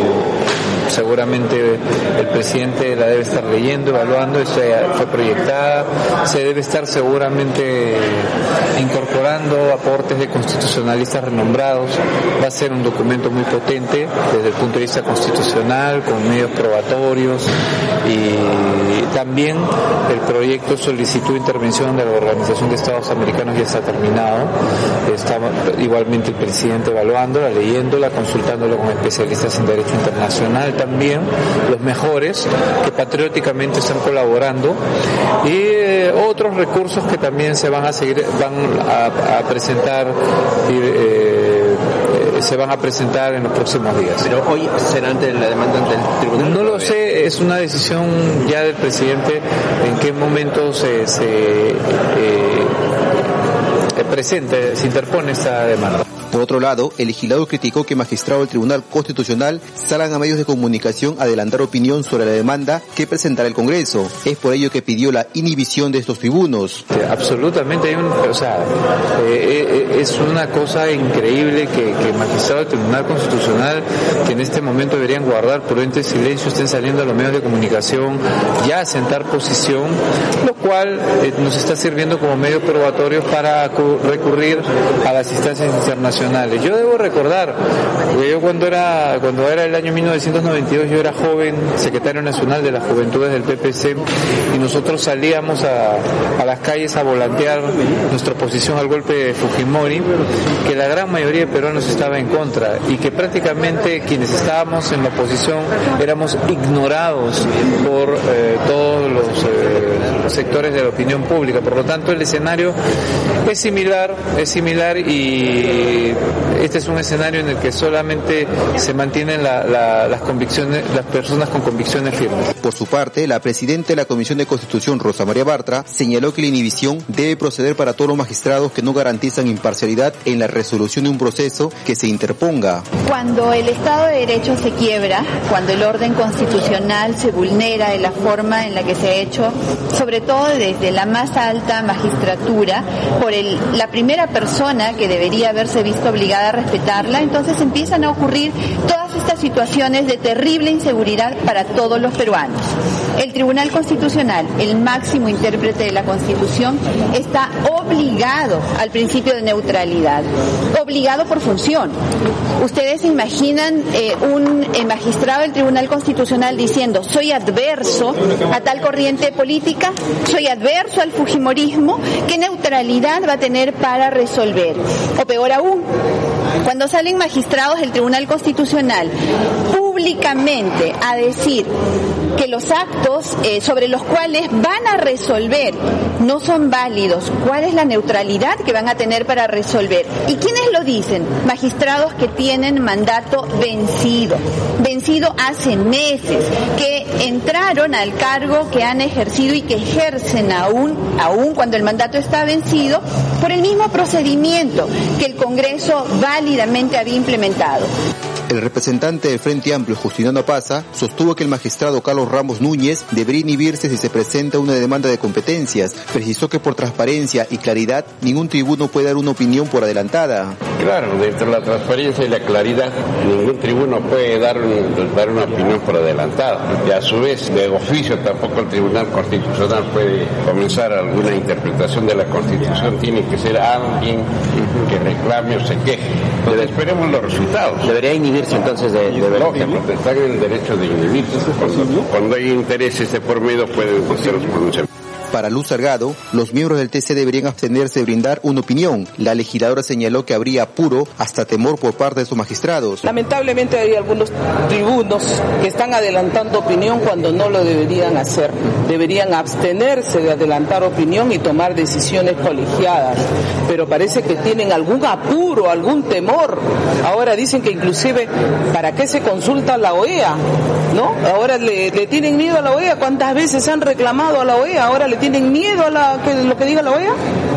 seguramente el presidente la debe estar leyendo, evaluando, eso fue proyectada, se debe estar seguramente incorporando aportes de constitucionalistas renombrados, va a ser un documento muy potente desde el punto de vista constitucional, con medios probatorios y también el proyecto solicitud de intervención de la Organización de Estados Americanos ya está terminado, está igualmente el presidente evaluándola, leyéndola, consultándolo con especialistas en derecho internacional también, los mejores que patrióticamente están colaborando y eh, otros recursos que también se van a seguir, van a, presentar eh, eh, se van a presentar en los próximos días. Pero hoy será ante la demanda ante el tribunal. No lo sé, es una decisión ya del presidente en qué momento se, se presente, se interpone esta demanda. Por otro lado, el legislador criticó que magistrados del Tribunal Constitucional salgan a medios de comunicación a adelantar opinión sobre la demanda que presentará el Congreso. Es por ello que pidió la inhibición de estos tribunos. Absolutamente, hay un, o sea, eh, eh, es una cosa increíble que, que magistrados del Tribunal Constitucional, que en este momento deberían guardar prudente silencio, estén saliendo a los medios de comunicación ya a sentar posición, lo cual eh, nos está sirviendo como medio probatorio para recurrir a las instancias internacionales yo debo recordar, que yo cuando era, cuando era el año 1992, yo era joven, secretario nacional de las juventudes del PPC, y nosotros salíamos a, las calles a volantear nuestra oposición al golpe de Fujimori, que la gran mayoría de peruanos estaba en contra, y que prácticamente quienes estábamos en la oposición éramos ignorados por eh, todos los eh, sectores de la opinión pública. Por lo tanto, el escenario es similar, es similar y este es un escenario en el que solamente se mantienen las convicciones, las personas con convicciones firmes. Por su parte, la presidenta de la Comisión de Constitución, Rosa María Bartra, señaló que la inhibición debe proceder para todos los magistrados que no garantizan imparcialidad en la resolución de un proceso que se interponga. Cuando el Estado de Derecho se quiebra, cuando el orden constitucional se vulnera de la forma en la que se ha hecho, sobre todo desde la más alta magistratura, por el, la primera persona que debería haberse visto obligada a respetarla, entonces empiezan a ocurrir todas estas situaciones de terrible inseguridad para todos los peruanos. El Tribunal Constitucional, el máximo intérprete de la Constitución, está obligado al principio de neutralidad, obligado por función. Ustedes se imaginan eh, un eh, magistrado del Tribunal Constitucional diciendo soy adverso a tal corriente política, soy adverso al Fujimorismo, ¿qué neutralidad va a tener para resolver? O peor aún, cuando salen magistrados del Tribunal Constitucional públicamente a decir que los actos eh, sobre los cuales van a resolver no son válidos, ¿cuál es la neutralidad que van a tener para resolver? ¿Y quiénes lo dicen? Magistrados que tienen mandato vencido, vencido hace meses, que entraron al cargo que han ejercido y que ejercen aún, aún cuando el mandato está vencido, por el mismo procedimiento que el Congreso válidamente había implementado. El representante del Frente Amplio, Justiniano Paza, sostuvo que el magistrado Carlos Ramos Núñez debería inhibirse si se presenta una demanda de competencias. Precisó que por transparencia y claridad ningún tribuno puede dar una opinión por adelantada. Claro, dentro de la transparencia y la claridad ningún tribuno puede dar, dar una opinión por adelantada. Y a su vez, de oficio tampoco el Tribunal Constitucional puede comenzar alguna interpretación de la Constitución. Tiene que ser alguien que reclame o se queje. Entonces esperemos los resultados. Debería inhibir entonces de, de Lógico, están en el derecho de inhibirse. Cuando, cuando hay intereses de por medio pueden hacer los pronunciamientos. Para Luz Salgado, los miembros del TC deberían abstenerse de brindar una opinión. La legisladora señaló que habría apuro hasta temor por parte de sus magistrados. Lamentablemente hay algunos tribunos que están adelantando opinión cuando no lo deberían hacer. Deberían abstenerse de adelantar opinión y tomar decisiones colegiadas. Pero parece que tienen algún apuro, algún temor. Ahora dicen que inclusive, ¿para qué se consulta la OEA? ¿No? Ahora le, tienen miedo a la OEA. ¿Cuántas veces han reclamado a la OEA? Ahora le tienen miedo a la, que, lo que diga la OEA.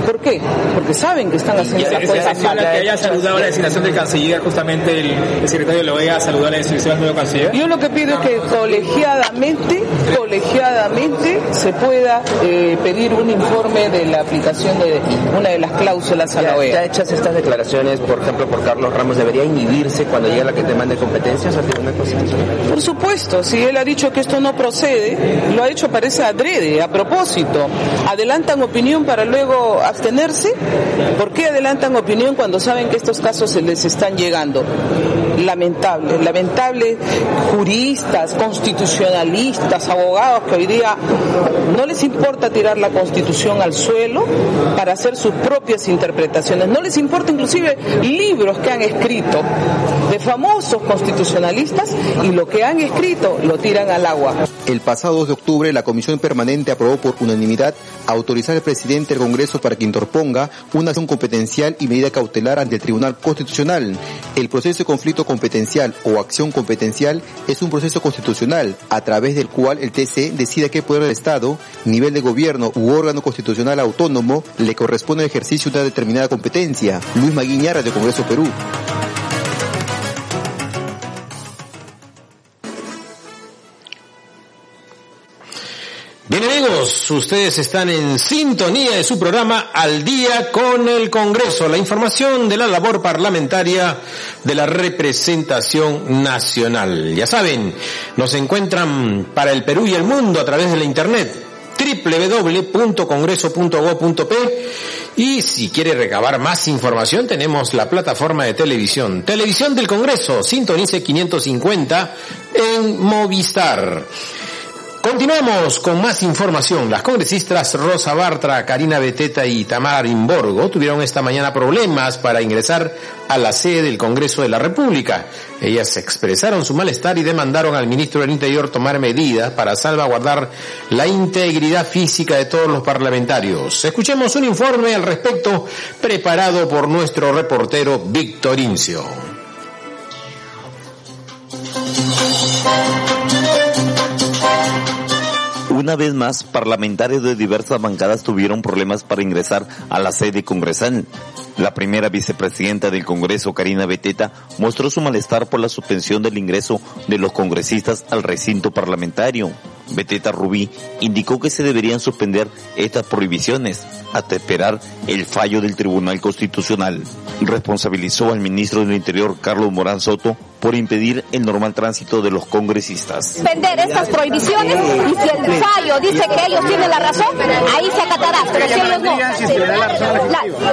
¿Por qué? Porque saben que están haciendo las cosas mal. que haya saludado la designación del canciller, justamente el, secretario de la OEA saludó la designación del nuevo canciller. Yo lo que pido es que colegiadamente, colegiadamente se pueda eh, pedir un informe de la aplicación de una de las cláusulas a la OEA. Ya hechas estas declaraciones, por ejemplo, por Carlos Ramos, ¿debería inhibirse cuando llega la que demande competencias al Tribunal Constitucional? Por supuesto, si él ha dicho que esto no procede, lo ha hecho parece adrede, a propósito. Adelantan opinión para luego abstenerse. ¿Por qué adelantan opinión cuando saben que estos casos se les están llegando? Lamentable, lamentable juristas, constitucionalistas, abogados que hoy día no les importa tirar la constitución al suelo para hacer sus propias interpretaciones. No les importa inclusive libros que han escrito de famosos constitucionalistas y lo que han escrito lo tiran al agua. El pasado 2 de octubre la Comisión Permanente aprobó por unanimidad autorizar al presidente del Congreso para que interponga una acción competencial y medida cautelar ante el Tribunal Constitucional. El proceso de conflicto competencial o acción competencial es un proceso constitucional a través del cual el TC decide a qué poder del Estado, nivel de gobierno u órgano constitucional autónomo le corresponde el ejercicio de una determinada competencia. Luis Maguiñara de Congreso Perú. Bien amigos, ustedes están en sintonía de su programa Al día con el Congreso, la información de la labor parlamentaria de la representación nacional. Ya saben, nos encuentran para el Perú y el mundo a través de la internet www.congreso.go.p y si quiere recabar más información tenemos la plataforma de televisión, Televisión del Congreso, sintonice 550 en Movistar. Continuamos con más información. Las congresistas Rosa Bartra, Karina Beteta y Tamara Imborgo tuvieron esta mañana problemas para ingresar a la sede del Congreso de la República. Ellas expresaron su malestar y demandaron al ministro del Interior tomar medidas para salvaguardar la integridad física de todos los parlamentarios. Escuchemos un informe al respecto preparado por nuestro reportero Víctor Incio. Una vez más, parlamentarios de diversas bancadas tuvieron problemas para ingresar a la sede congresal. La primera vicepresidenta del Congreso, Karina Beteta, mostró su malestar por la suspensión del ingreso de los congresistas al recinto parlamentario. Beteta Rubí indicó que se deberían suspender estas prohibiciones hasta esperar el fallo del Tribunal Constitucional. Responsabilizó al ministro del Interior, Carlos Morán Soto, por impedir el normal tránsito de los congresistas. Suspender estas prohibiciones y si el fallo dice que ellos tienen la razón, ahí se acatará, pero si ellos no.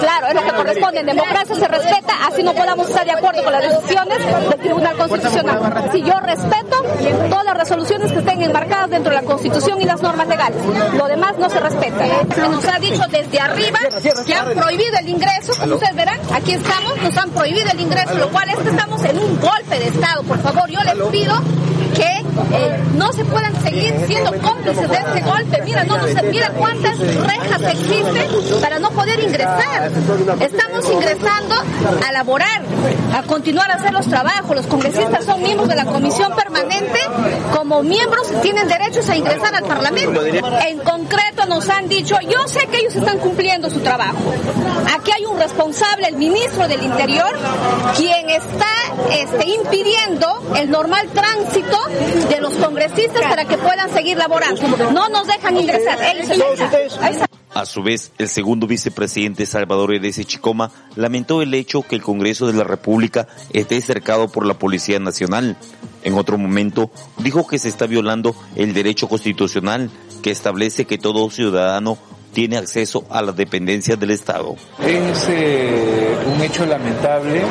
claro, es lo que corresponde. En democracia se respeta, así no podamos estar de acuerdo con las decisiones del Tribunal Constitucional. Si yo respeto todas las resoluciones que estén enmarcadas dentro de la Constitución y las normas legales, lo demás no se respeta. Se nos ha dicho desde arriba que han prohibido el ingreso, como ustedes verán, aquí estamos, nos han prohibido el ingreso, lo cual es que estamos en un golpe de Estado. Por favor, yo les pido que eh, no se puedan seguir siendo cómplices de este golpe. Mira, no, no mira cuántas rejas existen para no poder ingresar. Estamos ingresando a laborar, a continuar a hacer los trabajos. Los congresistas son miembros de la comisión permanente. Como miembros tienen derechos a ingresar al Parlamento. En concreto nos han dicho, yo sé que ellos están cumpliendo su trabajo. Aquí hay un responsable, el ministro del Interior, quien está este, impidiendo el normal tránsito de los congresistas para que puedan seguir laborando. No nos dejan ingresar. A su vez, el segundo vicepresidente Salvador Erese Chicoma lamentó el hecho que el Congreso de la República esté cercado por la Policía Nacional. En otro momento, dijo que se está violando el derecho constitucional que establece que todo ciudadano tiene acceso a las dependencias del Estado. Es eh, un hecho lamentable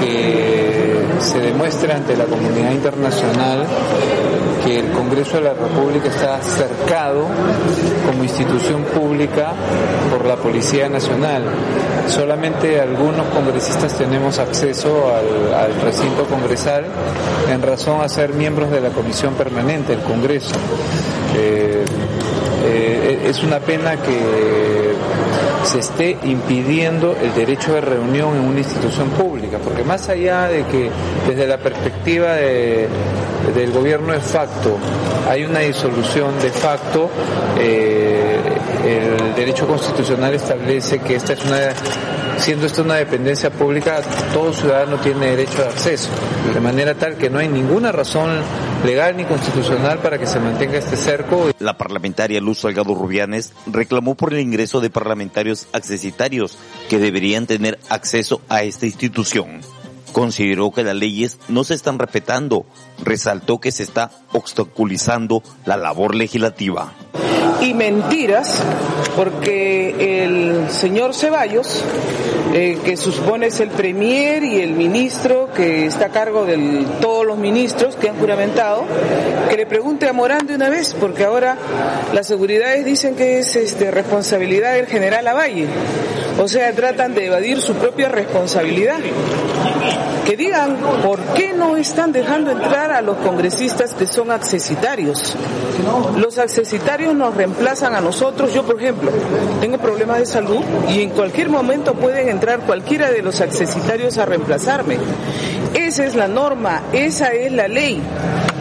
que se demuestra ante la comunidad internacional que el Congreso de la República está cercado como institución pública por la Policía Nacional. Solamente algunos congresistas tenemos acceso al, recinto congresal en razón a ser miembros de la Comisión Permanente del Congreso. Eh, eh, es una pena que se esté impidiendo el derecho de reunión en una institución pública, porque más allá de que desde la perspectiva del gobierno de facto hay una disolución de facto, eh, el derecho constitucional establece que esta es una siendo esto una dependencia pública, todo ciudadano tiene derecho de acceso, de manera tal que no hay ninguna razón legal ni constitucional para que se mantenga este cerco. La parlamentaria Luz Salgado Rubianes reclamó por el ingreso de parlamentarios accesitarios que deberían tener acceso a esta institución. Consideró que las leyes no se están respetando, resaltó que se está obstaculizando la labor legislativa y mentiras, porque el señor Ceballos, eh, que supone es el premier y el ministro que está a cargo de todos los ministros que han juramentado, que le pregunte a Morán de una vez, porque ahora las seguridades dicen que es este, responsabilidad del general Lavalle. O sea, tratan de evadir su propia responsabilidad. Que digan por qué no están dejando entrar a los congresistas que son accesitarios. Los accesitarios nos reemplazan a nosotros. Yo, por ejemplo, tengo problemas de salud y en cualquier momento pueden entrar cualquiera de los accesitarios a reemplazarme. Esa es la norma, esa es la ley.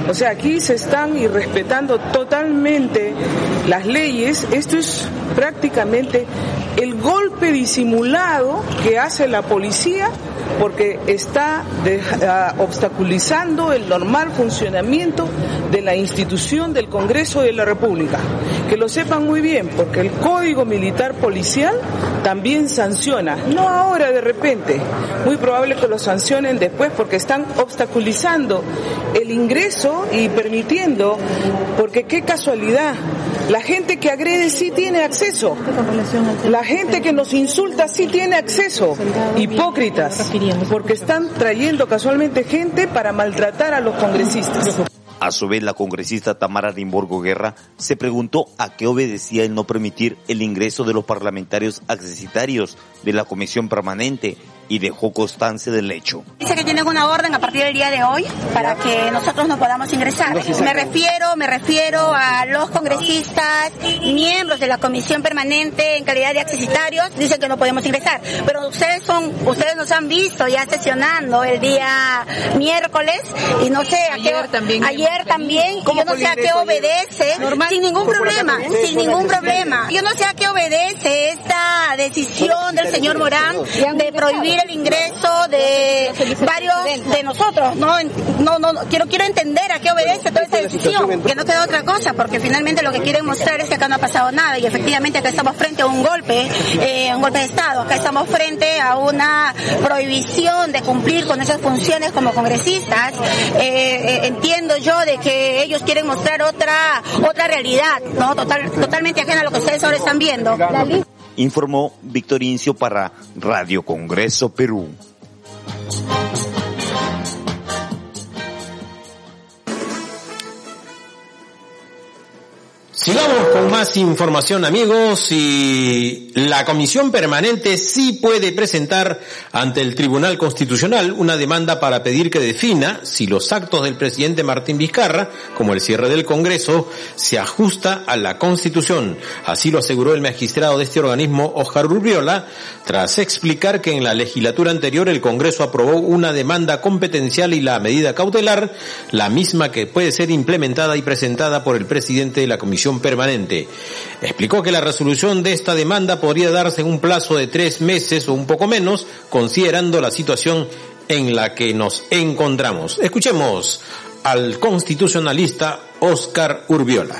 O sea, aquí se están irrespetando totalmente las leyes. Esto es prácticamente el golpe disimulado que hace la policía porque está ah, obstaculizando el normal funcionamiento de la institución del Congreso de la República. Que lo sepan muy bien, porque el Código Militar Policial también sanciona, no ahora de repente, muy probable que lo sancionen después porque están obstaculizando el ingreso y permitiendo, porque qué casualidad, la gente que agrede sí tiene acceso, la gente que nos insulta sí tiene acceso, hipócritas porque están trayendo casualmente gente para maltratar a los congresistas. A su vez, la congresista Tamara Rimborgo Guerra se preguntó a qué obedecía el no permitir el ingreso de los parlamentarios accesitarios de la comisión permanente y dejó constancia del hecho. Dice que tienen una orden a partir del día de hoy para que nosotros no podamos ingresar. Me refiero, me refiero a los congresistas, miembros de la comisión permanente en calidad de accesitarios, dicen que no podemos ingresar. Pero ustedes son, ustedes nos han visto ya sesionando el día miércoles y no sé a qué ayer también, ayer también yo no sé a qué obedece, sin ningún problema, sin ningún problema. Yo no sé a qué obedece esta decisión del señor Morán de prohibir el ingreso de varios de nosotros. No, no, no, quiero, quiero entender a qué obedece toda esta decisión, que no queda otra cosa, porque finalmente lo que quieren mostrar es que acá no ha pasado nada y efectivamente acá estamos frente a un golpe, eh, un golpe de Estado, acá estamos frente a una prohibición de cumplir con esas funciones como congresistas. Eh, eh, entiendo yo de que ellos quieren mostrar otra otra realidad, no total totalmente ajena a lo que ustedes ahora están viendo informó Víctor Incio para Radio Congreso Perú. Sigamos con información amigos y la Comisión Permanente sí puede presentar ante el Tribunal Constitucional una demanda para pedir que defina si los actos del presidente Martín Vizcarra, como el cierre del Congreso, se ajusta a la Constitución. Así lo aseguró el magistrado de este organismo, Oscar Urbiola, tras explicar que en la legislatura anterior el Congreso aprobó una demanda competencial y la medida cautelar, la misma que puede ser implementada y presentada por el presidente de la Comisión permanente. Explicó que la resolución de esta demanda podría darse en un plazo de tres meses o un poco menos, considerando la situación en la que nos encontramos. Escuchemos al constitucionalista Oscar Urbiola.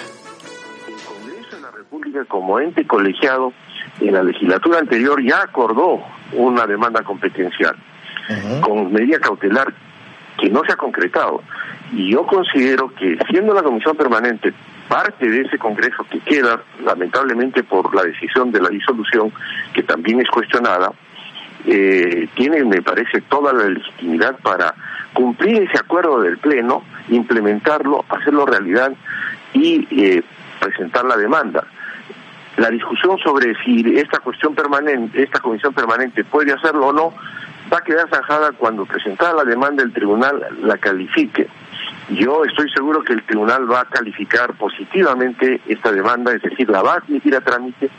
El Congreso de la República como ente colegiado en la legislatura anterior ya acordó una demanda competencial con medida cautelar que no se ha concretado. Y yo considero que siendo la comisión permanente parte de ese Congreso que queda, lamentablemente por la decisión de la disolución, que también es cuestionada, eh, tiene, me parece, toda la legitimidad para cumplir ese acuerdo del Pleno, implementarlo, hacerlo realidad y eh, presentar la demanda. La discusión sobre si esta cuestión permanente, esta comisión permanente puede hacerlo o no, va a quedar zanjada cuando presentada la demanda el tribunal la califique. Yo estoy seguro que el tribunal va a calificar positivamente esta demanda, es decir, la va a admitir a trámite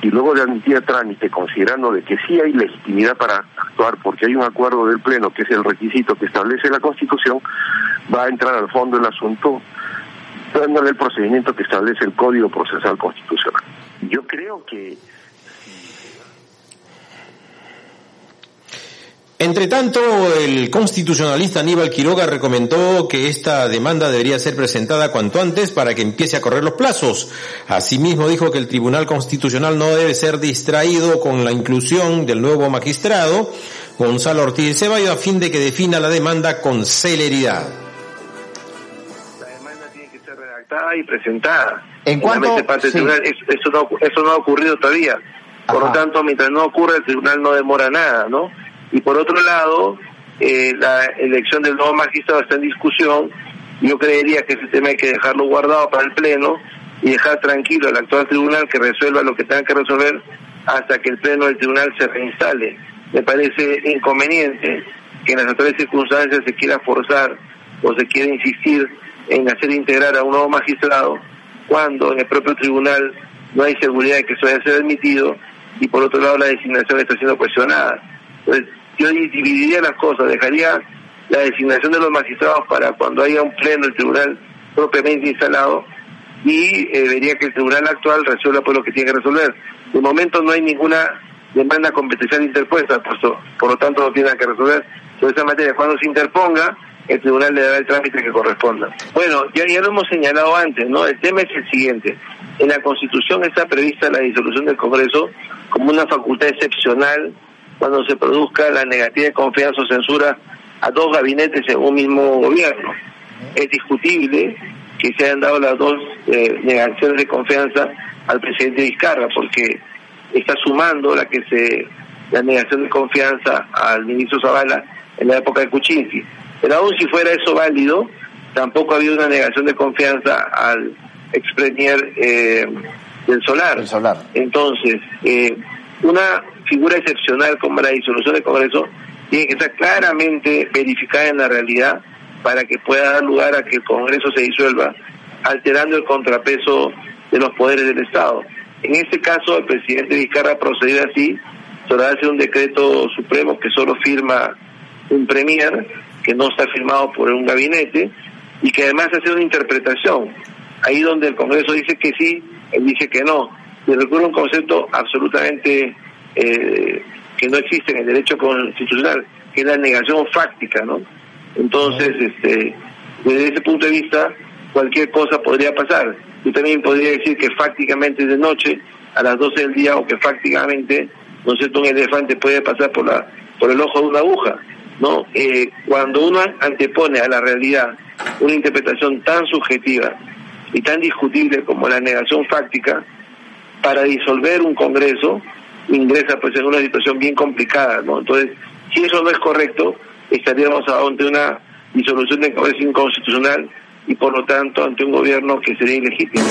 y luego de admitir a trámite, considerando de que sí hay legitimidad para actuar porque hay un acuerdo del Pleno, que es el requisito que establece la Constitución, va a entrar al fondo del asunto dándole el procedimiento que establece el Código Procesal Constitucional. Yo creo que Entre tanto, el constitucionalista Aníbal Quiroga recomendó que esta demanda debería ser presentada cuanto antes para que empiece a correr los plazos. Asimismo, dijo que el Tribunal Constitucional no debe ser distraído con la inclusión del nuevo magistrado, Gonzalo Ortiz Ceballos, a fin de que defina la demanda con celeridad. La demanda tiene que ser redactada y presentada. ¿En cuanto? Eso, no, eso no ha ocurrido todavía. Por lo tanto, mientras no ocurra, el tribunal no demora nada, ¿no? Y por otro lado, eh, la elección del nuevo magistrado está en discusión. Yo creería que ese tema hay que dejarlo guardado para el Pleno y dejar tranquilo al actual tribunal que resuelva lo que tenga que resolver hasta que el Pleno del tribunal se reinstale. Me parece inconveniente que en las actuales circunstancias se quiera forzar o se quiera insistir en hacer integrar a un nuevo magistrado cuando en el propio tribunal no hay seguridad de que eso vaya a ser admitido y por otro lado la designación está siendo cuestionada. Entonces, yo dividiría las cosas, dejaría la designación de los magistrados para cuando haya un pleno del tribunal propiamente instalado y eh, vería que el tribunal actual resuelva por lo que tiene que resolver. De momento no hay ninguna demanda competencial interpuesta, por, por lo tanto no tiene que resolver sobre esa materia. Cuando se interponga, el tribunal le dará el trámite que corresponda. Bueno, ya, ya lo hemos señalado antes, ¿no? El tema es el siguiente. En la Constitución está prevista la disolución del Congreso como una facultad excepcional cuando se produzca la negativa de confianza o censura a dos gabinetes en un mismo gobierno. Es discutible que se hayan dado las dos eh, negaciones de confianza al presidente Vizcarra, porque está sumando la que se la negación de confianza al ministro Zavala en la época de Kuczynski. Pero aún si fuera eso válido, tampoco había una negación de confianza al ex premier eh, del Solar. Solar. Entonces, eh, una figura excepcional como la disolución del Congreso tiene que estar claramente verificada en la realidad para que pueda dar lugar a que el Congreso se disuelva, alterando el contrapeso de los poderes del Estado. En este caso, el presidente Vizcarra ha procedido así, sobre hace un decreto supremo que solo firma un premier, que no está firmado por un gabinete, y que además hace una interpretación. Ahí donde el Congreso dice que sí, él dice que no. Se recurre un concepto absolutamente eh, que no existe en el derecho constitucional, que es la negación fáctica, ¿no? Entonces, este, desde ese punto de vista, cualquier cosa podría pasar. Yo también podría decir que fácticamente es de noche, a las 12 del día, o que fácticamente, no sé, un elefante puede pasar por la por el ojo de una aguja, ¿no? Eh, cuando uno antepone a la realidad una interpretación tan subjetiva y tan discutible como la negación fáctica, para disolver un Congreso, ingresa pues en una situación bien complicada, ¿no? Entonces, si eso no es correcto, estaríamos ante una disolución del Congreso inconstitucional y por lo tanto ante un gobierno que sería ilegítimo.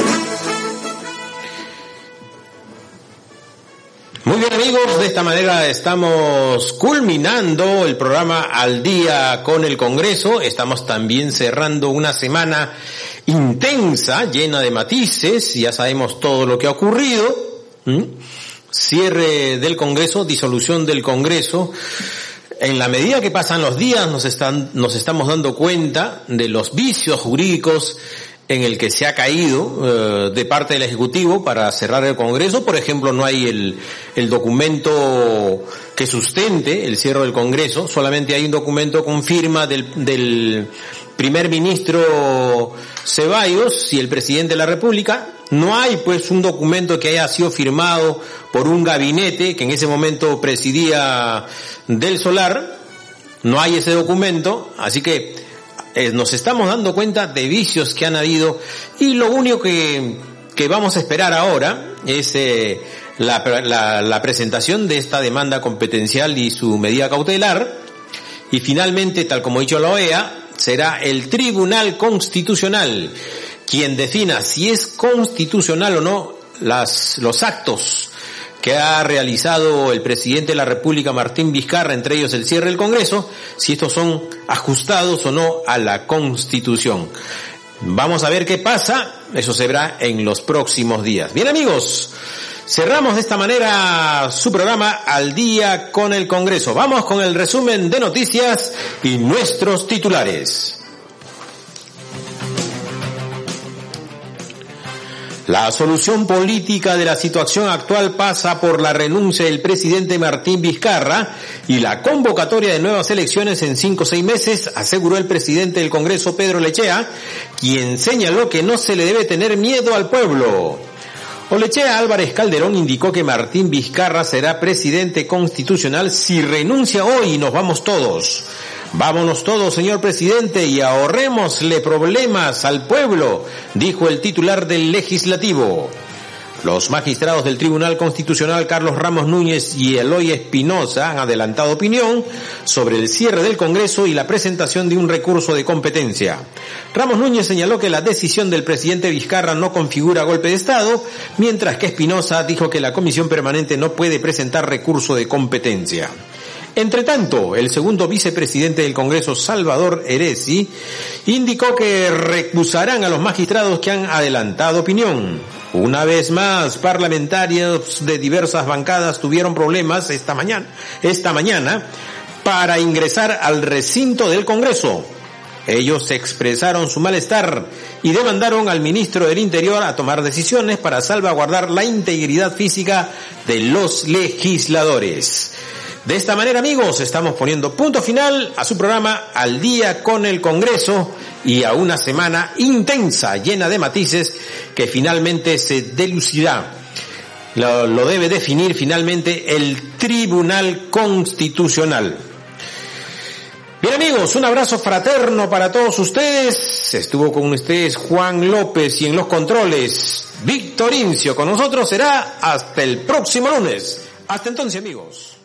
Muy bien amigos, de esta manera estamos culminando el programa al día con el Congreso. Estamos también cerrando una semana intensa, llena de matices. Ya sabemos todo lo que ha ocurrido. Cierre del Congreso, disolución del Congreso. En la medida que pasan los días nos están, nos estamos dando cuenta de los vicios jurídicos en el que se ha caído eh, de parte del Ejecutivo para cerrar el Congreso. Por ejemplo, no hay el, el, documento que sustente el cierre del Congreso, solamente hay un documento con firma del, del primer ministro Ceballos y el presidente de la República. No hay pues un documento que haya sido firmado por un gabinete que en ese momento presidía del Solar. No hay ese documento, así que eh, nos estamos dando cuenta de vicios que han habido y lo único que, que vamos a esperar ahora es eh, la, la presentación de esta demanda competencial y su medida cautelar. Y finalmente, tal como ha dicho la OEA, será el Tribunal Constitucional quien defina si es constitucional o no las, los actos que ha realizado el presidente de la República, Martín Vizcarra, entre ellos el cierre del Congreso, si estos son ajustados o no a la Constitución. Vamos a ver qué pasa, eso se verá en los próximos días. Bien amigos, cerramos de esta manera su programa al día con el Congreso. Vamos con el resumen de noticias y nuestros titulares. La solución política de la situación actual pasa por la renuncia del presidente Martín Vizcarra y la convocatoria de nuevas elecciones en cinco o seis meses, aseguró el presidente del Congreso Pedro Lechea, quien señaló que no se le debe tener miedo al pueblo. Olechea Álvarez Calderón indicó que Martín Vizcarra será presidente constitucional si renuncia hoy y nos vamos todos. Vámonos todos, señor presidente, y ahorrémosle problemas al pueblo, dijo el titular del legislativo. Los magistrados del Tribunal Constitucional Carlos Ramos Núñez y Eloy Espinosa han adelantado opinión sobre el cierre del Congreso y la presentación de un recurso de competencia. Ramos Núñez señaló que la decisión del presidente Vizcarra no configura golpe de Estado, mientras que Espinosa dijo que la Comisión Permanente no puede presentar recurso de competencia. Entre tanto, el segundo vicepresidente del Congreso, Salvador Eresi, indicó que recusarán a los magistrados que han adelantado opinión. Una vez más, parlamentarios de diversas bancadas tuvieron problemas esta mañana, esta mañana para ingresar al recinto del Congreso. Ellos expresaron su malestar y demandaron al ministro del Interior a tomar decisiones para salvaguardar la integridad física de los legisladores. De esta manera, amigos, estamos poniendo punto final a su programa Al día con el Congreso y a una semana intensa, llena de matices, que finalmente se delucidará. Lo, lo debe definir finalmente el Tribunal Constitucional. Bien amigos, un abrazo fraterno para todos ustedes. Estuvo con ustedes Juan López y en los controles Víctor Incio. Con nosotros será hasta el próximo lunes. Hasta entonces amigos.